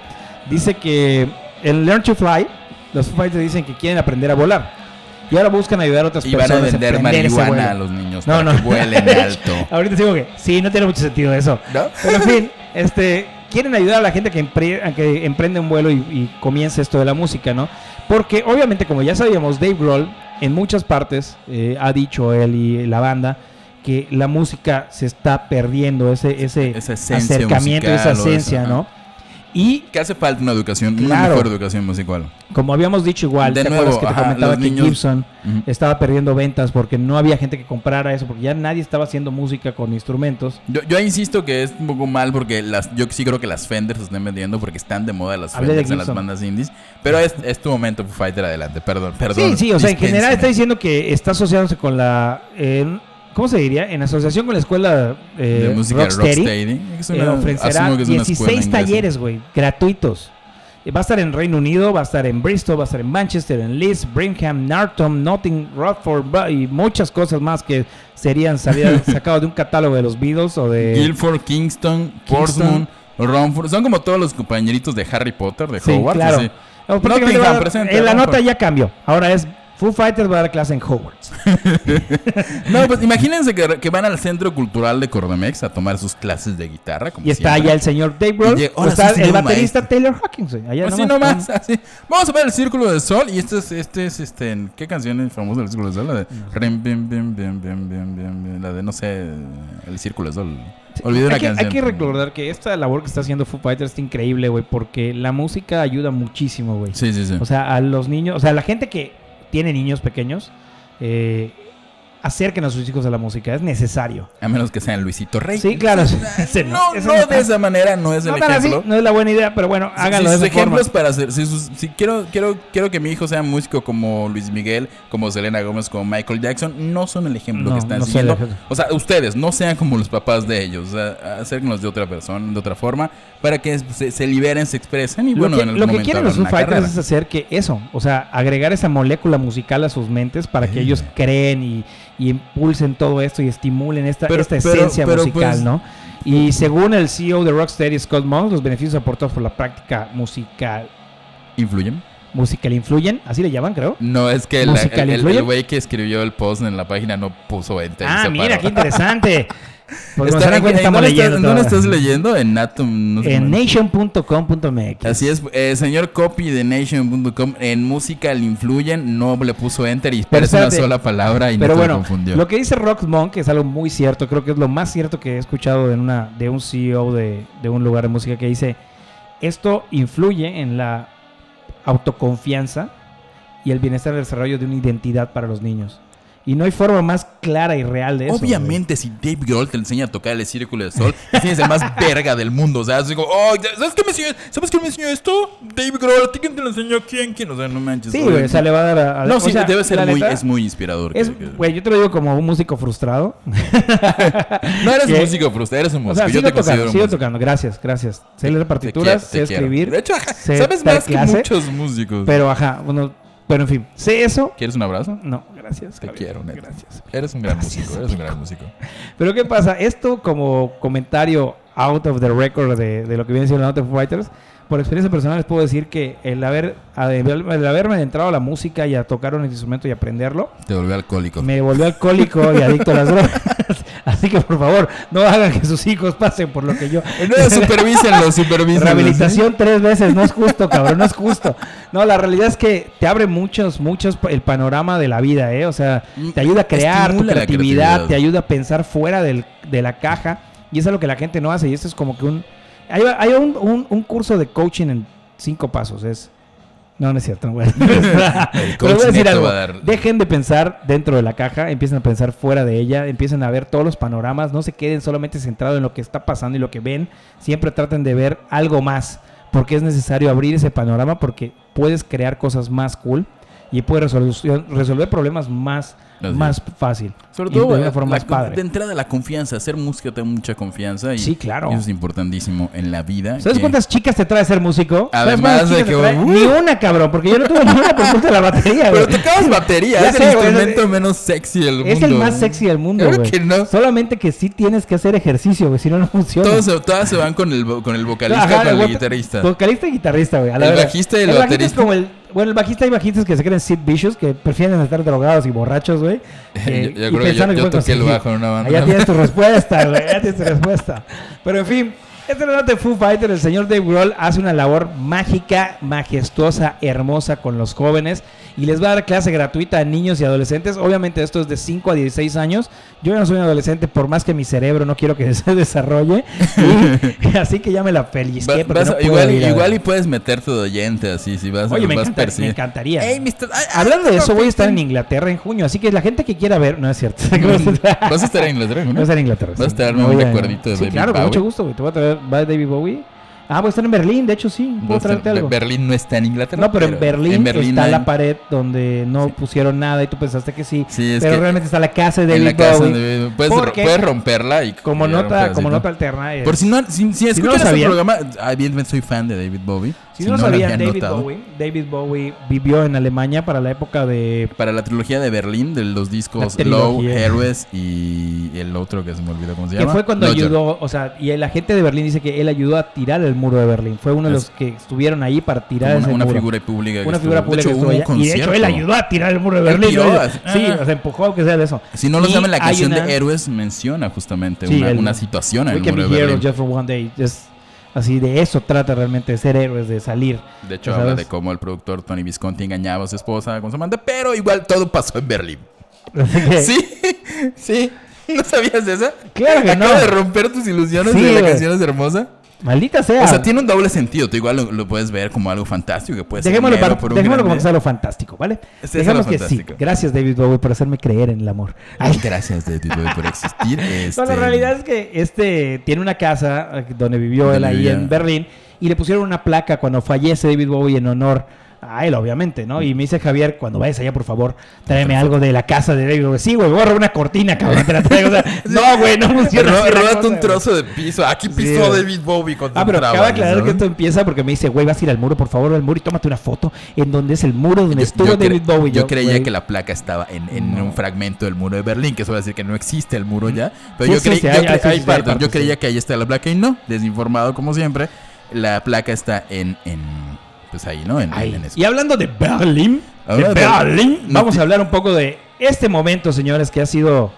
dice que en Learn to Fly, los Foo Fighters dicen que quieren aprender a volar. Y ahora buscan ayudar a otras Y van a personas vender ese marihuana a los niños No, para no. que vuelen alto. Ahorita digo que sí, no tiene mucho sentido eso. ¿No? Pero en fin, este, quieren ayudar a la gente que, empre- a que emprende un vuelo y, y comience esto de la música, ¿no? Porque obviamente, como ya sabíamos, Dave Grohl en muchas partes eh, ha dicho él y la banda que la música se está perdiendo, ese, ese Esa esencia acercamiento, esa musical o esencia, eso, ¿no? Y Que hace falta una educación, una Claro. mejor educación musical. como habíamos dicho igual, De ¿te nuevo, acuerdas que te ajá, comentaba que niños- Gibson Ujú. estaba perdiendo ventas porque no había gente que comprara eso, porque ya nadie estaba haciendo música con instrumentos? Yo, yo insisto que es un poco mal porque las, yo sí creo que las Fender se están vendiendo porque están de moda las Hablé de Fenders en las bandas indies. Pero es, es tu momento, Fighter, adelante. Perdón, perdón. Sí, sí, o sea, en general está diciendo que está asociándose con la... eh, ¿cómo se diría? En asociación con la escuela eh, de música Rocksteady, Rocksteady. Es eh, una- ofrecerá asumo que es una escuela 16 inglesa. talleres, güey, gratuitos. Eh, Va a estar en Reino Unido, va a estar en Bristol, va a estar en Manchester, en Leeds, Birmingham, Narton, Notting, Rodford ba- y muchas cosas más que serían sacados de un catálogo de los Beatles o de... Guilford, Kingston, Portsmouth, Romford. Son como todos los compañeritos de Harry Potter, de Sí, Hogwarts. claro. así. No, en la nota ya cambió. Ahora es Foo Fighters va a dar clase en Hogwarts. No, pues imagínense que, que van al Centro Cultural de Cordemex a tomar sus clases de guitarra. Como Y está siempre. allá el señor Dave Grohl. Está sí, el no, baterista maestro. Taylor Hawkins. güey. Allá Así nomás nomás, así. Vamos a ver el Círculo del Sol. Y este es, este es, este, ¿en ¿qué canción es famosa del Círculo del Sol? La de, bim. la de, no sé, el Círculo del Sol. Olvidé hay, que, canción. hay que recordar que esta labor que está haciendo Foo Fighters está increíble, güey, porque la música ayuda muchísimo, güey. Sí, sí, sí. O sea, a los niños, o sea, la gente que tiene niños pequeños, eh, acerquen a sus hijos a la música, es necesario. A menos que sean Luisito Rey. Sí, claro. ese No, ese no de esa manera, no es el así, ejemplo. no es la buena idea, pero bueno, Si- háganlo si de sus esa forma. ejemplos para hacer. Si, sus- si quiero, quiero, quiero que mi hijo sea músico como Luis Miguel, como Selena Gómez, como Michael Jackson, no son el ejemplo No, que están siguiendo. O sea, ustedes no sean como los papás de ellos. O sea, acérquenlos de otra persona, de otra forma, para que se, se liberen, se expresen y Lo bueno, que, en el lo que momento quieren los Foo Fighters es hacer que eso, o sea, agregar esa molécula musical a sus mentes para que ellos creen y, y impulsen todo esto y estimulen esta, Pero- esta esencia pero, musical, pues- ¿no? Y según el CEO de Rocksteady, Scott Monk, los beneficios aportados por la práctica musical, ¿Influyen? musical influyen, así le llaman, creo. No, es que la- ¿Musical el- güey que escribió el post en la página no puso enter. y Ah, se mira, qué interesante. Como Está- ¿en- dónde leyendo. estás, ¿Dónde estás leyendo? En Atom. no sé En nation.com.mx. Así es, eh, señor copy de nation.com en música le influyen, no le puso enter y parece una sola palabra y Pero no bueno, confundió. lo que dice Rock Monk es algo muy cierto, creo que es lo más cierto que he escuchado en una, de un CEO de, de un lugar de música que dice, esto influye en la autoconfianza y el bienestar y el desarrollo de una identidad para los niños. Y no hay forma más clara y real de eso. Obviamente, si Dave Grohl te enseña a tocar el círculo del sol, tienes el más verga del mundo. O sea, así como, oh, ¿sabes qué me enseñó? ¿Sabes qué me enseñó esto? Dave Grohl, ¿a ti quién te lo enseñó? ¿Quién? ¿Quién? O sea, no manches. Sí, güey, o sea, le va a dar a... a- No, o sí, sea, debe ser muy, es muy inspirador. que- es- que- Güey, yo te lo digo como un músico frustrado. no eres que- músico, pero eres un O músico. sea, Yo sigo te tocando, considero sigo tocando. Gracias, gracias. Sé leer Te partituras, quiero, te sé quiero. escribir. De hecho, ajá, sé sabes más que muchos músicos. Pero, ajá, bueno, pero en fin, sé eso. ¿Quieres un abrazo? No, gracias. Te Javier, quiero, neta. Gracias. Eres un gran Gracias, músico, eres un gran músico. Pero ¿qué pasa? Esto como comentario out of the record de, de lo que viene siendo de Foo Fighters, por experiencia personal les puedo decir que el, haber, el haberme entrado a la música y a tocar un instrumento y aprenderlo, Te volvió alcohólico. me volvió alcohólico y adicto a las drogas. Así que por favor, no hagan que sus hijos pasen por lo que yo... No, supervísenlo, supervísenlo. Rehabilitación tres veces, no es justo, cabrón, no es justo. No, la realidad es que te abre muchos, muchos el panorama de la vida, ¿eh? O sea, te ayuda a crear Estimula creatividad, creatividad. te ayuda a pensar fuera del- de la caja. Y eso es lo que la gente no hace. Y esto es como que un... Hay, hay un, un- un curso de coaching en cinco pasos. Es... No, no es cierto. no voy a- Pero voy a decir algo. a Dejen de pensar dentro de la caja, empiecen a pensar fuera de ella, empiecen a ver todos los panoramas, no se queden solamente centrados en lo que está pasando y lo que ven, siempre traten de ver algo más, porque es necesario abrir ese panorama porque puedes crear cosas más cool y puedes resolu- resolver problemas más, Así más fácil. Sobre todo, de una forma la más padre. de entrada la confianza, hacer música te da mucha confianza y Sí, claro. eso es importantísimo en la vida. ¿Sabes que- cuántas chicas te trae ser músico? ¿Sabes Además de que, uh. Ni una, cabrón, porque yo no tuve ni una por culpa de la batería, Pero tocabas batería, Ya es sé, el instrumento es- menos sexy del mundo. Es el más sexy del mundo, güey. que no. Solamente que sí tienes que hacer ejercicio, güey, si no, no funciona. Todos se, todas se van con el, con el vocalista, Ajá, con el guitarrista. Vocalista y guitarrista, güey. El bajista y el bajista baterista. es como el... Bueno, el bajista y bajistas que se creen Sid Vicious, que prefieren estar drogados y borrachos, güey. eh, Yo- yo y creo que yo- yo pueden toqué el bajo en una banda. Ya tienes tu respuesta, güey. Ya tienes tu respuesta. Pero en fin, este relato de Foo Fighter, el señor Dave Grohl hace una labor mágica, majestuosa, hermosa con los jóvenes y les va a dar clase gratuita a niños y adolescentes. Obviamente esto es de 5 a 16 años. Yo ya no soy un adolescente por más que mi cerebro no quiero que se desarrolle. Y- así que ya me la Va- pellizqué vas no igual, ir igual y puedes meterte de oyente así, si vas, Oye, me, vas encanta- me encantaría. Ey, Mr. ay, ay, Hablando de eso, voy a estar en. Inglaterra en junio. Así que la gente que quiera ver, no es cierto. Vas a estar en Inglaterra, ¿no? Voy a estar en Inglaterra. Vas a traerme Me un voy a- recuerdito de Sí, David claro, con Bowie. mucho gusto, güey. Te voy a traer va David Bowie. Ah, voy a estar en Berlín, de hecho sí. Puedo Pues, traerte Be- algo. Berlín no está en Inglaterra. No, pero en Berlín, está hay- la pared donde no Sí. pusieron nada y tú pensaste que sí. Sí, es pero que realmente está la casa de en David la casa Bowie. de- puedes, Porque- puedes romperla y Como nota, como nota alterna. es- Por si no, si, si no escuchan lo este programa, ah, evidentemente soy fan de David Bowie. Si no lo habían sabían, David notado. Bowie, David Bowie vivió en Alemania para la época de Para la trilogía de Berlín, de los discos Low. Héroes y el otro que se me olvidó cómo se que llama. fue cuando Lodger. ayudó, o sea, y la gente de Berlín dice que él ayudó a tirar el muro de Berlín. Fue uno de Es- los que estuvieron ahí para tirar ese una, una muro. figura pública. que una estuvo- figura de pública hecho, que estuvo allá. Y de hecho él ayudó a tirar el muro de Berlín. ¿no? así- Sí, ah. o sea, empujó aunque sea de eso. Si no lo Y saben, la canción una- de Héroes menciona justamente Sí, una, el- una situación can muro de heroes Berlín. just for one day. Es así, de eso trata realmente de ser héroes, de salir. De hecho, habla de cómo el productor Tony Visconti engañaba a su esposa con su amante, pero igual todo pasó en Berlín. Sí, sí. ¿No sabías de esa? Claro que Acaba no. de romper tus ilusiones Sí, de la canción es hermosa. Maldita sea. O sea, tiene un doble sentido. Tú igual lo, lo puedes ver como algo fantástico que puede ser Dejémoslo, para- por un dejémoslo como que sea lo fantástico, ¿vale? Este Dejemos lo que sí. Gracias, David Bowie, por hacerme creer en el amor. Ay, Gracias, David Bowie, por existir. Este, No, la realidad es que este tiene una casa eh, donde vivió Donde él ahí vivía. en Berlín y le pusieron una placa cuando fallece David Bowie en honor a él, obviamente, ¿no? Y me dice Javier, cuando vayas allá, por favor, tráeme algo de la casa de David. Sí, güey, voy a robar una cortina, cabrón, te la traigo. O sea, no, güey, no funciona Róbate un trozo de piso. Aquí pisó. David Bowie con Ah, tu pero acaba de aclarar que esto empieza porque me dice, güey, vas a ir al muro, por favor, al muro y tómate una foto en donde es el muro donde Yo- estuvo yo David Bowie. Yo creía que la placa estaba en, en No. un fragmento del muro de Berlín, que eso va a decir que no existe el muro ya. Pero yo, creía que ahí está la placa y no, desinformado como siempre. La placa está en, en pues ahí, ¿no? En, Ahí. en. Y hablando de Berlín, de Berlín, vamos a hablar un poco de este momento, señores, que ha sido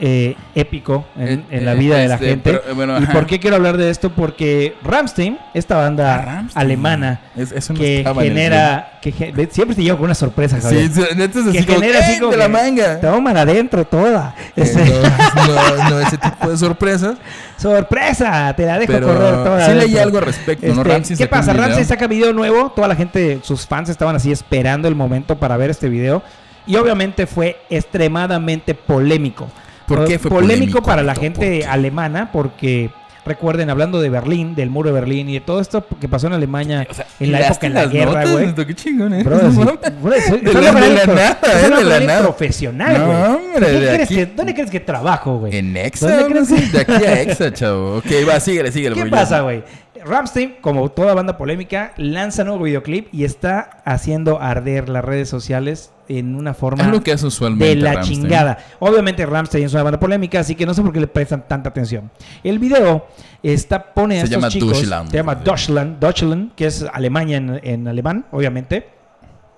eh, épico en, Eh, en la vida de la este, gente. pero, bueno, ¿Y por qué quiero hablar de esto? Porque Rammstein, esta banda Ah, Rammstein. alemana Es- no que genera, que ge- siempre te llevo con una sorpresa. Javier. Sí, sí, neta es que genera así ¡eh, como de la manga! Tómala adentro toda. Eh, Este, no, no, ese tipo de sorpresas. sorpresa, te la dejo Pero correr toda. sí leí algo al respecto, ¿no? Este, Ramsey ¿Qué pasa? Ramsey saca video nuevo. Toda la gente, sus fans estaban así esperando el momento para ver este video. Y obviamente fue extremadamente polémico. ¿Por qué Eh, fue polémico? polémico, para la gente ¿Por qué? alemana porque recuerden hablando de Berlín, del muro de Berlín y de todo esto que pasó en Alemania O sea, en la época de la guerra, güey. Qué chingón, ¿eh? Bro, sí, bro, soy- De la- de la nada, eh, de la nada. profesional, No, hombre, ¿Dónde de crees aquí- que- ¿Dónde crees que trabajo, güey? En Exa, ¿Dónde crees que- de aquí a Exa, chavo. Ok, va, síguele, síguele. ¿Qué pasa, güey? Ramstein, como toda banda polémica, lanza nuevo videoclip y está haciendo arder las redes sociales en una forma Es lo que hace usualmente de la chingada. Obviamente Ramstein es una banda polémica, así que no sé por qué le prestan tanta atención. El video está pone a Se estos llama chicos, Deutschland. se llama Deutschland, Deutschland, que es Alemania en, en alemán, obviamente.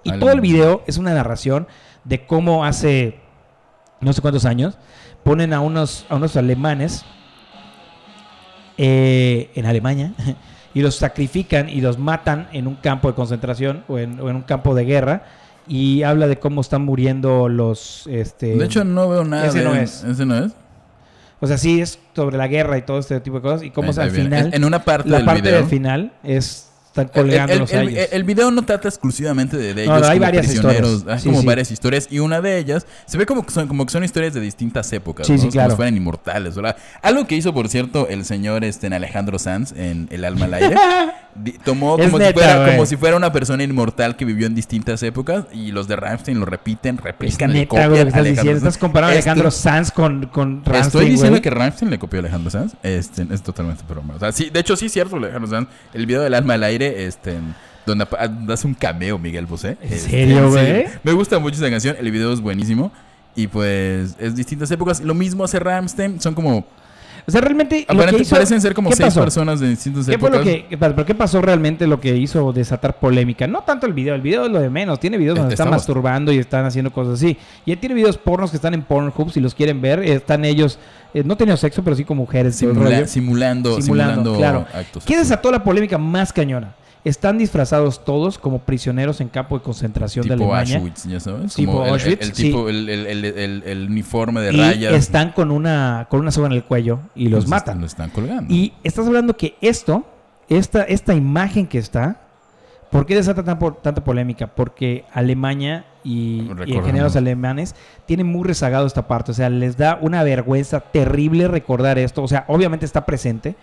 Y todo el video es una narración de cómo hace no sé cuántos años ponen a unos a unos alemanes eh, en Alemania y los sacrifican y los matan en un campo de concentración o en, o en un campo de guerra y habla de cómo están muriendo los este De hecho, no veo nada. ese de- no es. Ese no es. o sea sí es sobre la guerra y todo este tipo de cosas y cómo Ahí- es al viene. final En, en una parte la del parte video. del final es están El, colgando el- los el- ellos. el video no trata exclusivamente de, de No, ellos no, hay como varias prisioneros. historias. Hay Sí, como sí. varias historias y una de ellas se ve como que son, como que son historias de distintas épocas. Sí, ¿no? sí, Como claro. si fueran inmortales. ¿verdad? Algo que hizo, por cierto, el señor este, en Alejandro Sanz en El alma al aire. Tomó Es como, si neta, fuera, güey. como si fuera una persona inmortal que vivió en distintas épocas y los de Rammstein lo repiten, es replican, le neta, copian güey, estás diciendo. Estás comparando a Este- Alejandro Sanz con, con Rammstein, Estoy diciendo güey. que Rammstein le copió a Alejandro Sanz. Este, es totalmente broma. O sea, sí, de hecho, sí es cierto, Alejandro Sanz. El video del alma al aire, este, donde hace un cameo Miguel Bosé. ¿En Este, serio, sí, güey? me gusta mucho esa canción. El video es buenísimo. Y pues, es distintas épocas. Lo mismo hace Rammstein. Son como. O sea, realmente lo que Aparentemente hizo- parecen ser como ¿qué seis pasó? personas de distintas ¿Qué fue lo que? ¿Pero qué pasó realmente lo que hizo desatar polémica? No tanto el video, el video es lo de menos. Tiene videos donde Está están masturbando y están haciendo cosas así. Y él tiene videos pornos que están en Pornhub, si los quieren ver. Están ellos, eh, no tenido sexo, pero sí con mujeres. Simula- simulando, Simulando, simulando, claro. actos. ¿Qué desató la polémica más cañona? Están disfrazados todos como prisioneros en campo de concentración de Tipo Alemania. Auschwitz, ya sabes. Tipo Como el- el- Auschwitz, el, tipo, uniforme de y rayas. están con una, con una soga en el cuello y los Los matan. Los están colgando. Y estás hablando que esto, esta, esta imagen que está, ¿por qué desata tan po- tanta polémica? Porque Alemania y, y los alemanes tienen muy rezagado esta parte. O sea, les da una vergüenza terrible recordar esto. O sea, obviamente está presente,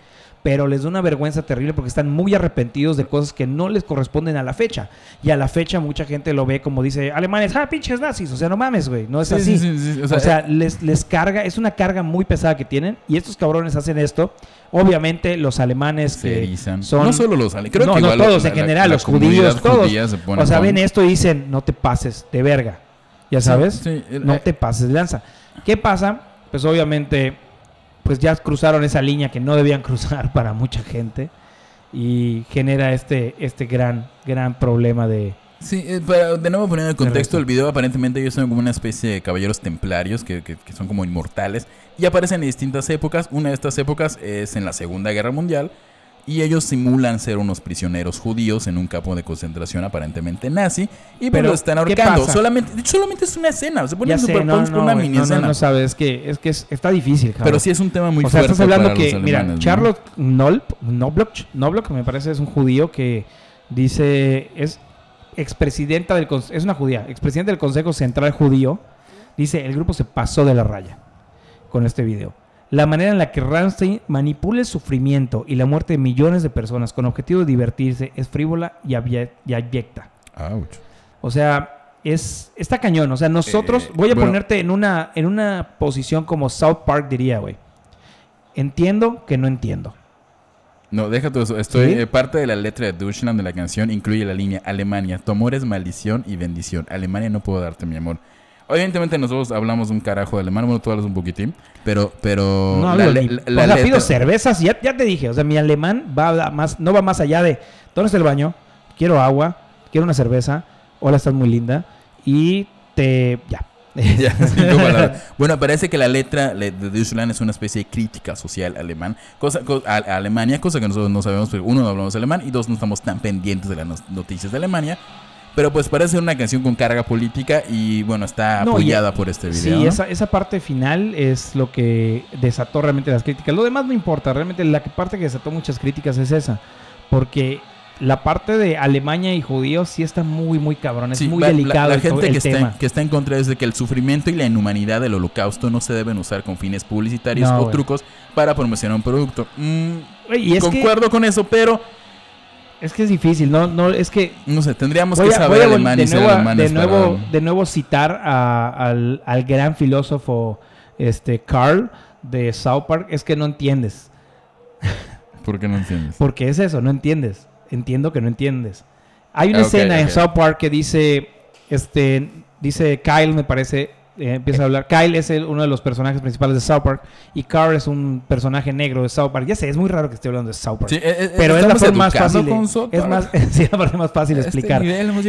pero les da una vergüenza terrible porque están muy arrepentidos de cosas que no les corresponden a la fecha. Y a la fecha mucha gente lo ve como dice, alemanes, ah, pinches nazis. O sea, no mames, güey, no es Sí, así. sí, sí, sí. O sea, les, les carga, es una carga muy pesada que tienen y estos cabrones hacen esto. Obviamente los alemanes se erizan. son... no solo los alemanes, creo no, que no todos la- en general, la los judíos, todos. se O sea, ven esto y dicen, no te pases de verga. Ya sabes, no eh, te pases de lanza. ¿Qué pasa? Pues obviamente, pues ya cruzaron esa línea que no debían cruzar para mucha gente y genera este, este gran, gran problema de... Sí, eh, para de nuevo poniendo el contexto del video, aparentemente ellos son como una especie de caballeros templarios que, que- que son como inmortales y aparecen en distintas épocas. Una de estas épocas es en la Segunda Guerra Mundial y ellos simulan ser unos prisioneros judíos en un campo de concentración aparentemente nazi y Pero, lo están ¿qué ahorcando. Solamente, solamente es una escena, se pone Ya sé, super no, no, una mini no, escena. no sabes, es que, es que es- está difícil, cabrón. Pero sí es un tema muy o sea, fuerte estás hablando para que, mira. Charlotte Nolp, Knobloch, Knobloch, me parece, es un judío que dice, es expresidenta del, es una judía, expresidenta del Consejo Central Judío, dice, el grupo se pasó de la raya con este video. La manera en la que Ramstein manipula el sufrimiento y la muerte de millones de personas con objetivo de divertirse es frívola y, abyecta. Ouch. O sea, es está cañón. O sea, nosotros Eh, voy a bueno. ponerte en una en una posición como South Park diría, güey. Entiendo que no entiendo. No, deja todo eso. Estoy, ¿Sí? eh, parte de la letra de Deutschland de la canción incluye la línea Alemania, tu amor es maldición y bendición. Alemania no puedo darte mi amor. Evidentemente nosotros hablamos un carajo de alemán, bueno, tú hablas un poquitín, pero, pero No la, hablo le- ni- la- o la sea, pido cervezas, ya, ya te dije, o sea, mi alemán va más, no va más allá de ¿dónde está el baño? Quiero agua, quiero una cerveza, hola, estás muy linda y te ya. Ya. Bueno, parece que la letra le- de Deutschland es una especie de crítica social alemán, cosa, co- a, a Alemania, cosa que nosotros no sabemos, porque uno no hablamos alemán y dos no estamos tan pendientes de las no- noticias de Alemania. Pero pues parece ser una canción con carga política y bueno, está No, y- apoyada por este video. Sí, ¿no? esa, esa parte final es lo que desató realmente las críticas. Lo demás no importa, realmente la parte que desató muchas críticas es esa. Porque la parte de Alemania y judíos sí está muy, muy cabrón. Es Sí, muy la- la- delicado La, gente el que, tema. está, que está en contra es de que el sufrimiento y la inhumanidad del holocausto no se deben usar con fines publicitarios No, o trucos para promocionar un producto. Mm, y es que, concuerdo con eso, pero es que es difícil, no, no, es que no sé, tendríamos que a, saber alemán de y nuevo, alemanes de nuevo, para- de nuevo citar a- al, al gran filósofo este Carl de South Park. Es que no entiendes. ¿Por qué no entiendes? Porque es eso, no entiendes. Entiendo que no entiendes. Hay una escena en. South Park que dice, este, dice Kyle, me parece, eh, empieza a hablar. Kyle es el- uno de los personajes principales de South Park y Carl es un personaje negro de South Park. Ya sé, es muy raro que esté hablando de South Park. Sí, eh, eh, pero es la forma más fácil. de- es más, sí, la forma más fácil de este explicar.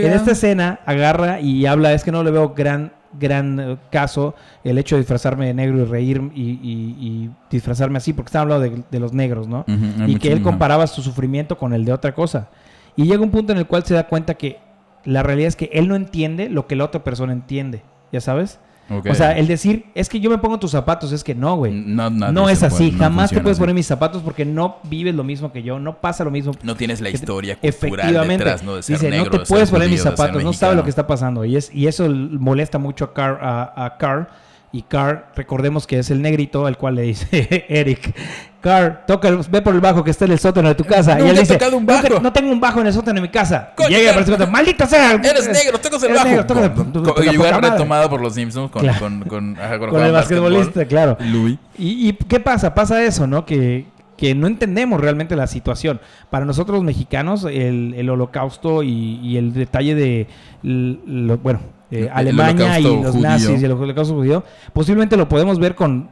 En esta escena agarra y habla, es que no le veo gran gran caso el hecho de disfrazarme de negro y reír y, y- y disfrazarme así, porque está hablando de, de los negros, ¿no? Y que él comparaba su sufrimiento con el de otra cosa. Y llega un punto en el cual se da cuenta que la realidad es que él no entiende lo que la otra persona entiende, ¿ya sabes? O sea, el decir, es que yo me pongo tus zapatos, es que no, güey. no, no, es así, jamás te puedes así. poner mis zapatos porque no vives lo mismo que yo, no pasa lo mismo. No tienes la historia cultural Efectivamente, detrás, ¿no? De ser dice, negro, no te de ser puedes poner mis judío, zapatos, no sabes lo que está pasando. Y, es, y eso molesta mucho a Carl, a, a Carl. Y Carl, recordemos que es el negrito al cual le dice Eric, Carl, toca el- ve por el bajo que está en el sótano de tu casa. y él he dice, tocado un "No te- bajo". No, tengo un bajo en el sótano de mi casa. Coño, y llega y Carl. aparece maldita sea. Eres negro, tocas el bajo. negro, tocas el- Con- con- retomado por los Simpsons con, Claro. con, con, ajá, Con jugaban el basquetbolista, claro. Louis. ¿Y, y qué pasa? Pasa eso, ¿no? Que, que no entendemos realmente la situación. Para nosotros los mexicanos, el, el holocausto y, y el detalle de, lo- bueno, eh, Alemania y los judío. nazis y el holocausto judío, posiblemente lo podemos ver con...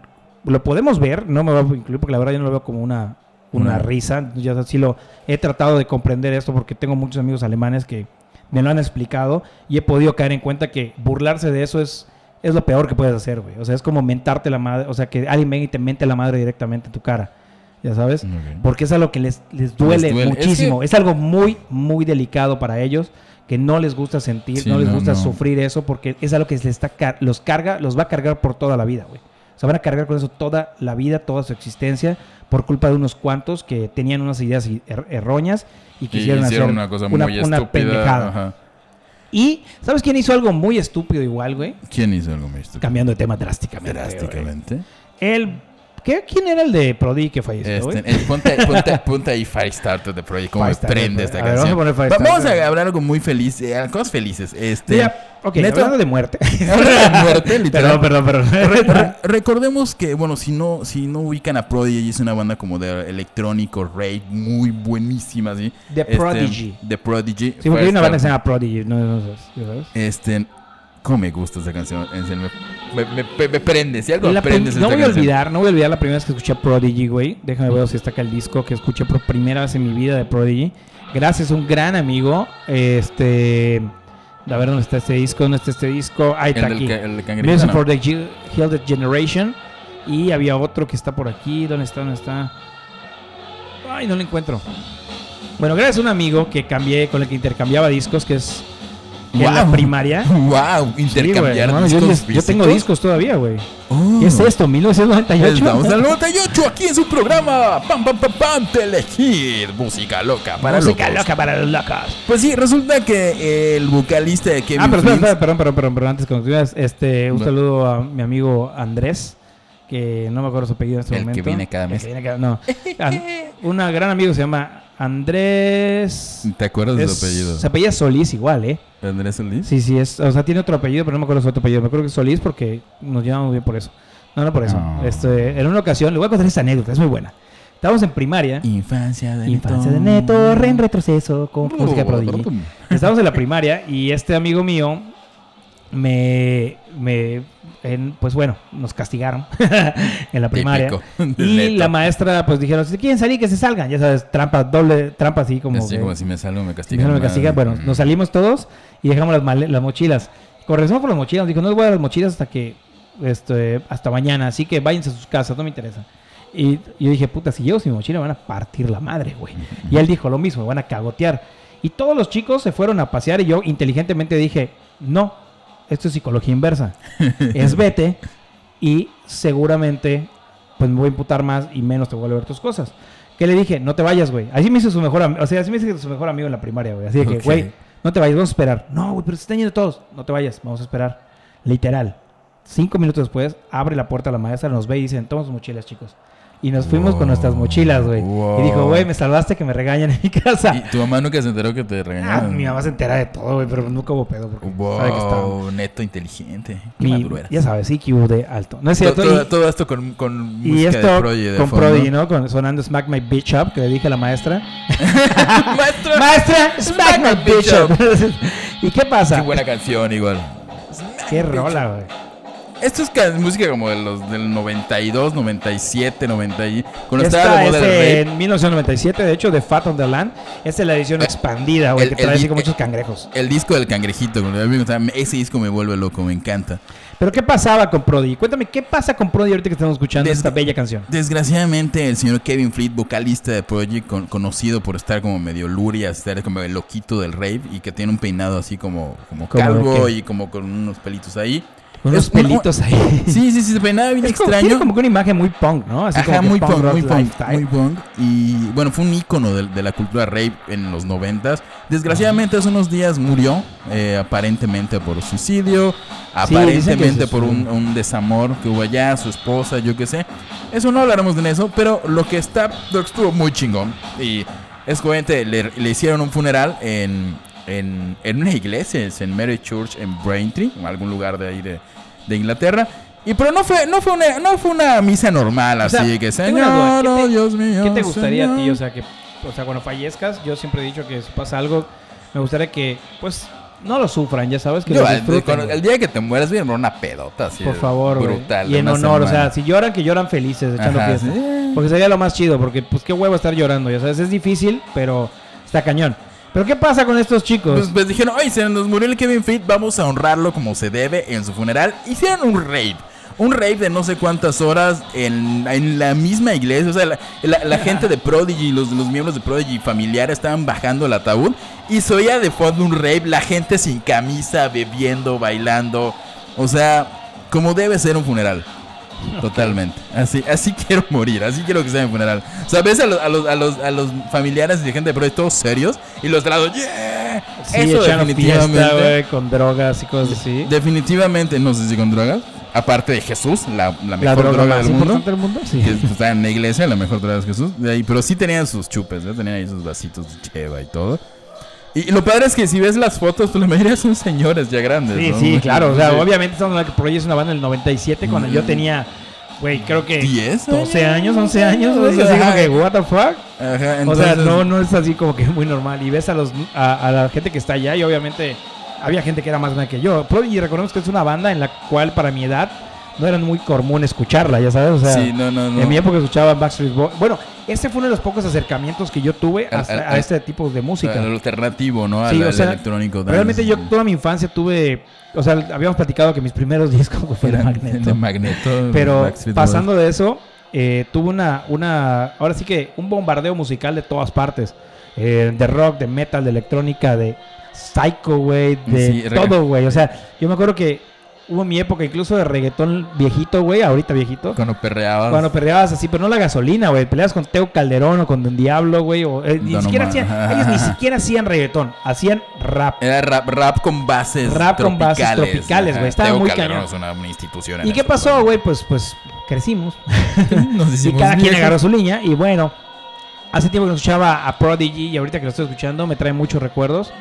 Lo podemos ver, no me va a incluir porque la verdad yo no lo veo como una, una risa. Yo sí lo he tratado de comprender esto porque tengo muchos amigos alemanes que me lo han explicado y he podido caer en cuenta que burlarse de eso es, es lo peor que puedes hacer, güey. O sea, es como mentarte la madre, o sea, que alguien venga y te mente la madre directamente en tu cara, ya sabes. Porque es algo que les, les duele, Les duele. muchísimo. Es Es, algo muy, muy delicado para ellos, que no les gusta sentir, Sí, no les no, gusta no. sufrir eso, porque es algo que les está car- los carga, los va a cargar por toda la vida, güey. O sea, van a cargar con eso toda la vida, toda su existencia, por culpa de unos cuantos que tenían unas ideas er- erróneas y quisieron hacer una cosa una, muy una estúpida. pendejada. ajá. Y, ¿sabes quién hizo algo muy estúpido igual, güey? ¿Quién hizo algo muy estúpido? Cambiando de tema drásticamente. güey. Drásticamente. El, ¿qué, ¿Quién era el de Prodi que falleció? Este, eh, ponte, ponte, ponte ahí Firestarter de Project, cómo me prende esta A ver, canción. vamos a poner Va- Vamos a hablar algo muy feliz, eh, cosas felices. Este, Mira, ok, Neto- hablando de muerte. De muerte, literal. perdón, perdón, perdón. re- recordemos que, bueno, si no, si no ubican a Prodigy, es una banda como de electrónico, rave, muy buenísima, ¿sí? The Este, Prodigy. The Prodigy. Sí, porque hay una banda que se llama Prodigy, no, no, no, ¿sabes? Este, cómo me gusta esa canción, en serio, me, me, me- me prende, si algo prende es no esta voy a olvidar, no voy a olvidar la primera vez que escuché a Prodigy, güey. Déjame ver si está acá el disco que escuché por primera vez en mi vida de Prodigy. Gracias a un gran amigo. Este. A ver dónde está este disco, dónde está este disco. Ahí está aquí. el Music ¿no? for the Gilded Generation. Y había otro que está por aquí. ¿Dónde está? ¿Dónde está? Ay, no lo encuentro. Bueno, gracias a un amigo que cambié, con el que intercambiaba discos, que es que en la primaria. Wow, Sí, intercambiar güey, no, yo, discos yo tengo discos todavía, güey. Oh. ¿Qué es esto? ¿1998? Estamos al 98 aquí en su programa Pam Pam Pam Pam Telehit Música loca para Música locos. loca para los locos. Pues sí, resulta que el vocalista de Kevin Ah, pero Flint- espera, perdón, perdón, perdón, perdón, antes que continúes, este, un Va. saludo a mi amigo Andrés, que no me acuerdo su apellido en este El que momento. viene cada mes. que viene cada- no. An- una gran amigo se llama Andrés. ¿Te acuerdas de su apellido? Se apellida Solís igual, ¿eh? Andrés Solís. Sí, sí, es, o sea, tiene otro apellido, pero no me acuerdo su otro apellido. Me acuerdo que es Solís porque nos llevamos bien por eso. No, no por eso. No. Este, en una ocasión, le voy a contar esta anécdota, es muy buena. Estábamos en primaria. Infancia de Infancia de Neto. Re en retroceso, con música de Prodigy. Estábamos en la primaria y este amigo mío me, me en- pues bueno, nos castigaron en la primaria. Típico. Y Neto. la maestra pues dijeron, si quieren salir que se salgan, ya sabes, trampa, doble, trampa así como Así que- como si me salgo me castigan. me castigan. Bueno, Mm. nos salimos todos y dejamos las, mochilas. Corregimos por las mochilas, nos dijo, no les voy a dar las mochilas hasta que este, hasta mañana, así que váyanse a sus casas, no me interesa. Y yo dije, puta, si llevo sin mochila me van a partir la madre, güey. Y él dijo lo mismo, me van a cagotear. Y todos los chicos se fueron a pasear y yo inteligentemente dije, no, esto es psicología inversa. es vete y seguramente pues me voy a imputar más y menos te voy a ver tus cosas. ¿Qué le dije? No te vayas, güey. Así me hizo su mejor amigo. O sea, así me hizo su mejor amigo en la primaria, güey. Así de que, güey, no te vayas, vamos a esperar. No, güey, pero se están yendo todos. No te vayas, vamos a esperar. Literal. Cinco minutos después, abre la puerta la maestra, nos ve y dicen, toma sus mochilas, chicos. Y nos fuimos con nuestras mochilas, güey. Wow. Y dijo, güey, me salvaste que me regañan en mi casa. ¿Y tu mamá nunca se enteró que te Ah, regañaron? mi mamá se entera de todo, güey, pero nunca hubo pedo porque sabe que estaba. Wow, neto inteligente. Qué Mi- ya sabes, IQ de alto. No es To- cierto. todo, y- todo esto con, con Y música esto de con fondo. Prodigy, ¿no? Con, sonando Smack My Bitch Up, que le dije a la maestra. Maestra, maestra, Smack My Bitch Up. ¿Y qué pasa? Qué buena canción igual. Qué rola, güey. Esto es ca- música como de los del 92, 97, 90 y cuando Esta estaba de es moda el rap. en 1997, de hecho, de Fat on the Land. Esta es la edición expandida, güey, que trae así con muchos cangrejos. El disco del cangrejito, o sea, ese disco me vuelve loco, me encanta. Pero ¿qué pasaba con Prodigy? Cuéntame, ¿qué pasa con Prodigy ahorita que estamos escuchando esta bella canción? Desgraciadamente, el señor Kevin Fleet, vocalista de Prodigy, con- conocido por estar como medio luria, estar como el loquito del rave y que tiene un peinado así como, como ¿Cómo de calvo y como con unos pelitos ahí. Con unos Es pelitos ahí. Sí, sí, sí, se peinaba bien Es como- extraño. Tiene como que una imagen muy punk, ¿no? Así Ajá, como muy punk, rock muy punk, muy punk. Y bueno, fue un ícono de, de la cultura rave en los noventas. Desgraciadamente hace unos días murió, eh, aparentemente por suicidio, aparentemente por un, un desamor que hubo allá, su esposa, yo qué sé. Eso no hablaremos de eso, pero lo que está, lo que estuvo muy chingón. Y es coherente, le, le hicieron un funeral en, en, en una iglesia, es en Mary Church en Braintree, en algún lugar de ahí de, de Inglaterra. Y pero no fue, no fue una, no fue una misa normal, O sea, así que una duda, Señor, ¿qué oh, te- Dios mío. ¿Qué te gustaría a ti? Señor". O sea, que, o sea, cuando fallezcas, yo siempre he dicho que si pasa algo, me gustaría que, pues, no lo sufran, ya sabes, que Yo, lo el, disfruten. güey. el día que te mueras, armar una pedota así. Por favor. Brutal. Y en honor, o sea, semana. si lloran, que lloran felices, echando Ajá, fiesta. sí. Porque sería lo más chido, porque, pues, qué huevo estar llorando, ya sabes, es difícil, pero está cañón. Pero, ¿qué pasa con estos chicos? Pues, pues dijeron, oye, se nos murió el Kevin Fleet, vamos a honrarlo como se debe en su funeral. Hicieron un rave. Un rave de no sé cuántas horas en, en la misma iglesia. O sea, la, gente de Prodigy, los, los miembros de Prodigy familiares estaban bajando el ataúd. Y se oía de fondo un rave, la gente sin camisa, bebiendo, bailando. O sea, como debe ser un funeral. Totalmente. Así, así quiero morir, así quiero que sea mi funeral. O sea, ves a los, a los, a los, a los familiares y gente de Prodigy todos serios y los de lado, ¡yeah! Sí, Eso definitivamente. fiesta, güey, con drogas y cosas así. Definitivamente, no sé si con drogas. Aparte de Jesús, la, la La mejor droga, droga, más del mundo. del mundo, sí. Que está en la iglesia, la mejor droga es Jesús. De ahí, pero sí tenían sus chupes, ¿eh? tenían ahí sus vasitos de cheva y todo. Y lo padre es que si ves las fotos, pues la mayoría son señores ya grandes. Sí, ¿no? sí, claro. O sea, obviamente estamos hablando que por ahí es una banda del 97 cuando yo tenía, güey, creo que 10 12 años, 11 años, güey. Así como que, what the fuck. Ajá, o sea, entonces- no, no es así como que muy normal. Y ves a los a, a la gente que está allá y obviamente había gente que era más grande que yo. Prodigy, recordemos que es una banda en la cual para mi edad no era muy común escucharla, ya sabes. O sea, Sí, no, no, no. en mi época escuchaba Backstreet Boys. Bueno, este fue uno de los pocos acercamientos que yo tuve a al- este tipo de música. Al alternativo, ¿no? Sí, al, o sea, electrónico. dance. Realmente yo toda mi infancia tuve, o sea, habíamos platicado que mis primeros discos fue de Eran Magneto. de Magneto. Pero pasando de eso, eh, tuve una, una, ahora sí que un bombardeo musical de todas partes. Eh, de rock, de metal, de electrónica, de psycho, güey, de Sí, todo, güey. O sea, yo me acuerdo que hubo mi época incluso de reggaetón viejito, güey, ahorita viejito. Cuando perreabas. Cuando peleabas así, pero no la gasolina, güey. Peleabas con Teo Calderón o con Don Diablo, güey. O, eh, ni Don siquiera Omar. hacían, ellos ni siquiera hacían reggaetón, hacían rap. Era rap, rap con bases Rap con bases tropicales. güey. Estaba Teo muy Calderón cañón. es una, una institución. en ¿Y qué pasó, güey? Pues, pues crecimos. Nos Y cada quien agarró su línea. Y bueno, hace tiempo que no escuchaba a Prodigy y ahorita que lo estoy escuchando me trae muchos recuerdos.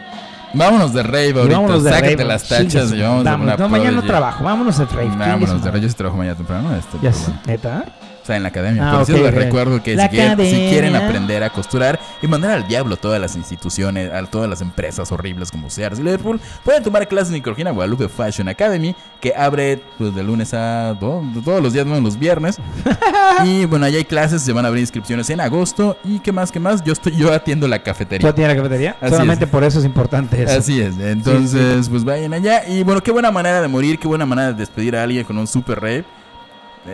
Vámonos de rave ahorita. vámonos de Sácate rave. las tachas su- y vamos a una No, mañana no trabajo. Vámonos al rave. Vámonos de rave. Yo sí trabajo mañana temprano. Este, Ya sé, ¿Neta? O sea, en la academia. Ah, Por cierto, les recuerdo que si quieren, si quieren aprender a costurar y mandar al diablo todas las instituciones, a todas las empresas horribles como Sears y Liverpool, pueden tomar clases en Corgina Guadalupe Fashion Academy, que abre pues, de lunes a to- todos los días, menos los viernes. y bueno, ahí hay clases, se van a abrir inscripciones en agosto. ¿Y qué más, qué más? Yo estoy yo atiendo la cafetería. ¿Tú tienes la cafetería? Así Solamente es. por eso es importante eso. Así es, entonces pues vayan allá y bueno, qué buena manera de morir, qué buena manera de despedir a alguien con un super rave.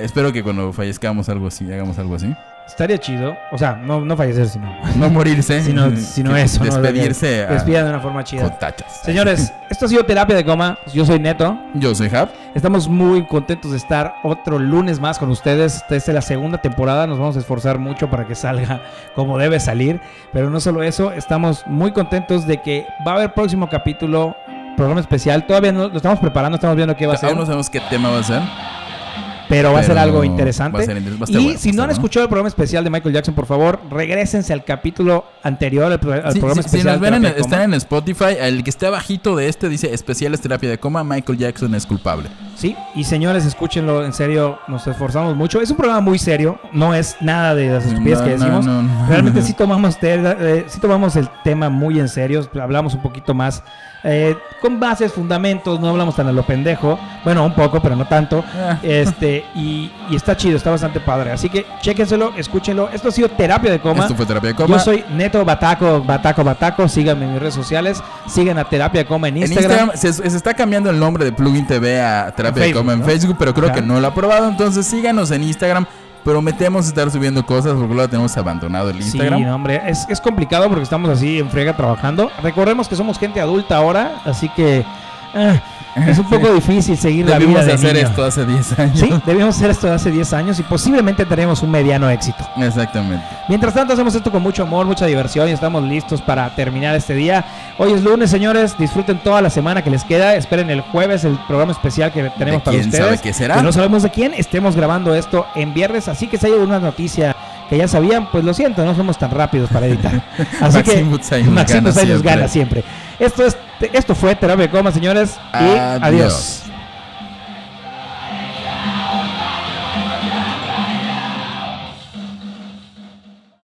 Espero que cuando fallezcamos algo así, hagamos algo así. Estaría chido. O sea, no, no fallecer, sino, No morirse, sino, sino eso. ¿no? Despedirse a- Despidan de una forma chida. con tachas. Señores, esto ha sido Terapia de Coma. Yo soy Neto. Yo soy Hap. Estamos muy contentos de estar otro lunes más con ustedes. Esta es la segunda temporada. Nos vamos a esforzar mucho para que salga como debe salir. Pero no solo eso, estamos muy contentos de que va a haber próximo capítulo, programa especial. Todavía no lo estamos preparando, estamos viendo qué va a ser. Aún no sabemos qué tema va a ser. Pero va a ser algo interesante. va a ser inter- va a estar y si no han escuchado el programa especial de Michael Jackson, por favor, regresense al capítulo anterior, al, pro- al Sí, programa sí, si especial. nos ven, en, están en Spotify. El que esté abajito de este dice especiales terapia de coma. Michael Jackson es culpable. Sí, y señores, escúchenlo, en serio, nos esforzamos mucho. Es un programa muy serio, no es nada de las estupideces No, que no, decimos. no, no. Realmente sí tomamos, eh, sí tomamos el tema muy en serio, hablamos un poquito más eh, con bases, fundamentos, no hablamos tan a lo pendejo. Bueno, un poco, pero no tanto. Ah. Este, y, y está chido, está bastante padre. Así que chéquenselo, escúchenlo. Esto ha sido Terapia de Coma. Esto fue terapia de coma. Yo soy Neto Bataco, Bataco, Bataco. Síganme en mis redes sociales. Sigan a Terapia de Coma en En Instagram. Instagram se, se está cambiando el nombre de Plugin TV a Terapia de Coma en ¿no? Facebook, pero creo Ajá. que no lo ha probado. Entonces síganos en Instagram. Prometemos estar subiendo cosas porque luego tenemos abandonado el Instagram. Sí, hombre, es, es complicado porque estamos así en friega trabajando. Recordemos que somos gente adulta ahora, así que ah, es un poco difícil seguir la Debimos vida de hacer niño. esto hace 10 años. Sí, debimos hacer esto hace 10 años y posiblemente tenemos un mediano éxito. Exactamente. Mientras tanto, hacemos esto con mucho amor, mucha diversión y estamos listos para terminar este día. Hoy es lunes, señores. Disfruten toda la semana que les queda. Esperen el jueves el programa especial que tenemos ¿De para quién ustedes. sabe qué será? Que no sabemos de quién. Estemos grabando esto en viernes. Así que si hay alguna noticia que ya sabían, pues lo siento, no somos tan rápidos para editar. Así que Maxim Butzai nos Maxim gana gana siempre. Esto, es, esto fue Terapia de Coma, señores. Y Adiós. adiós.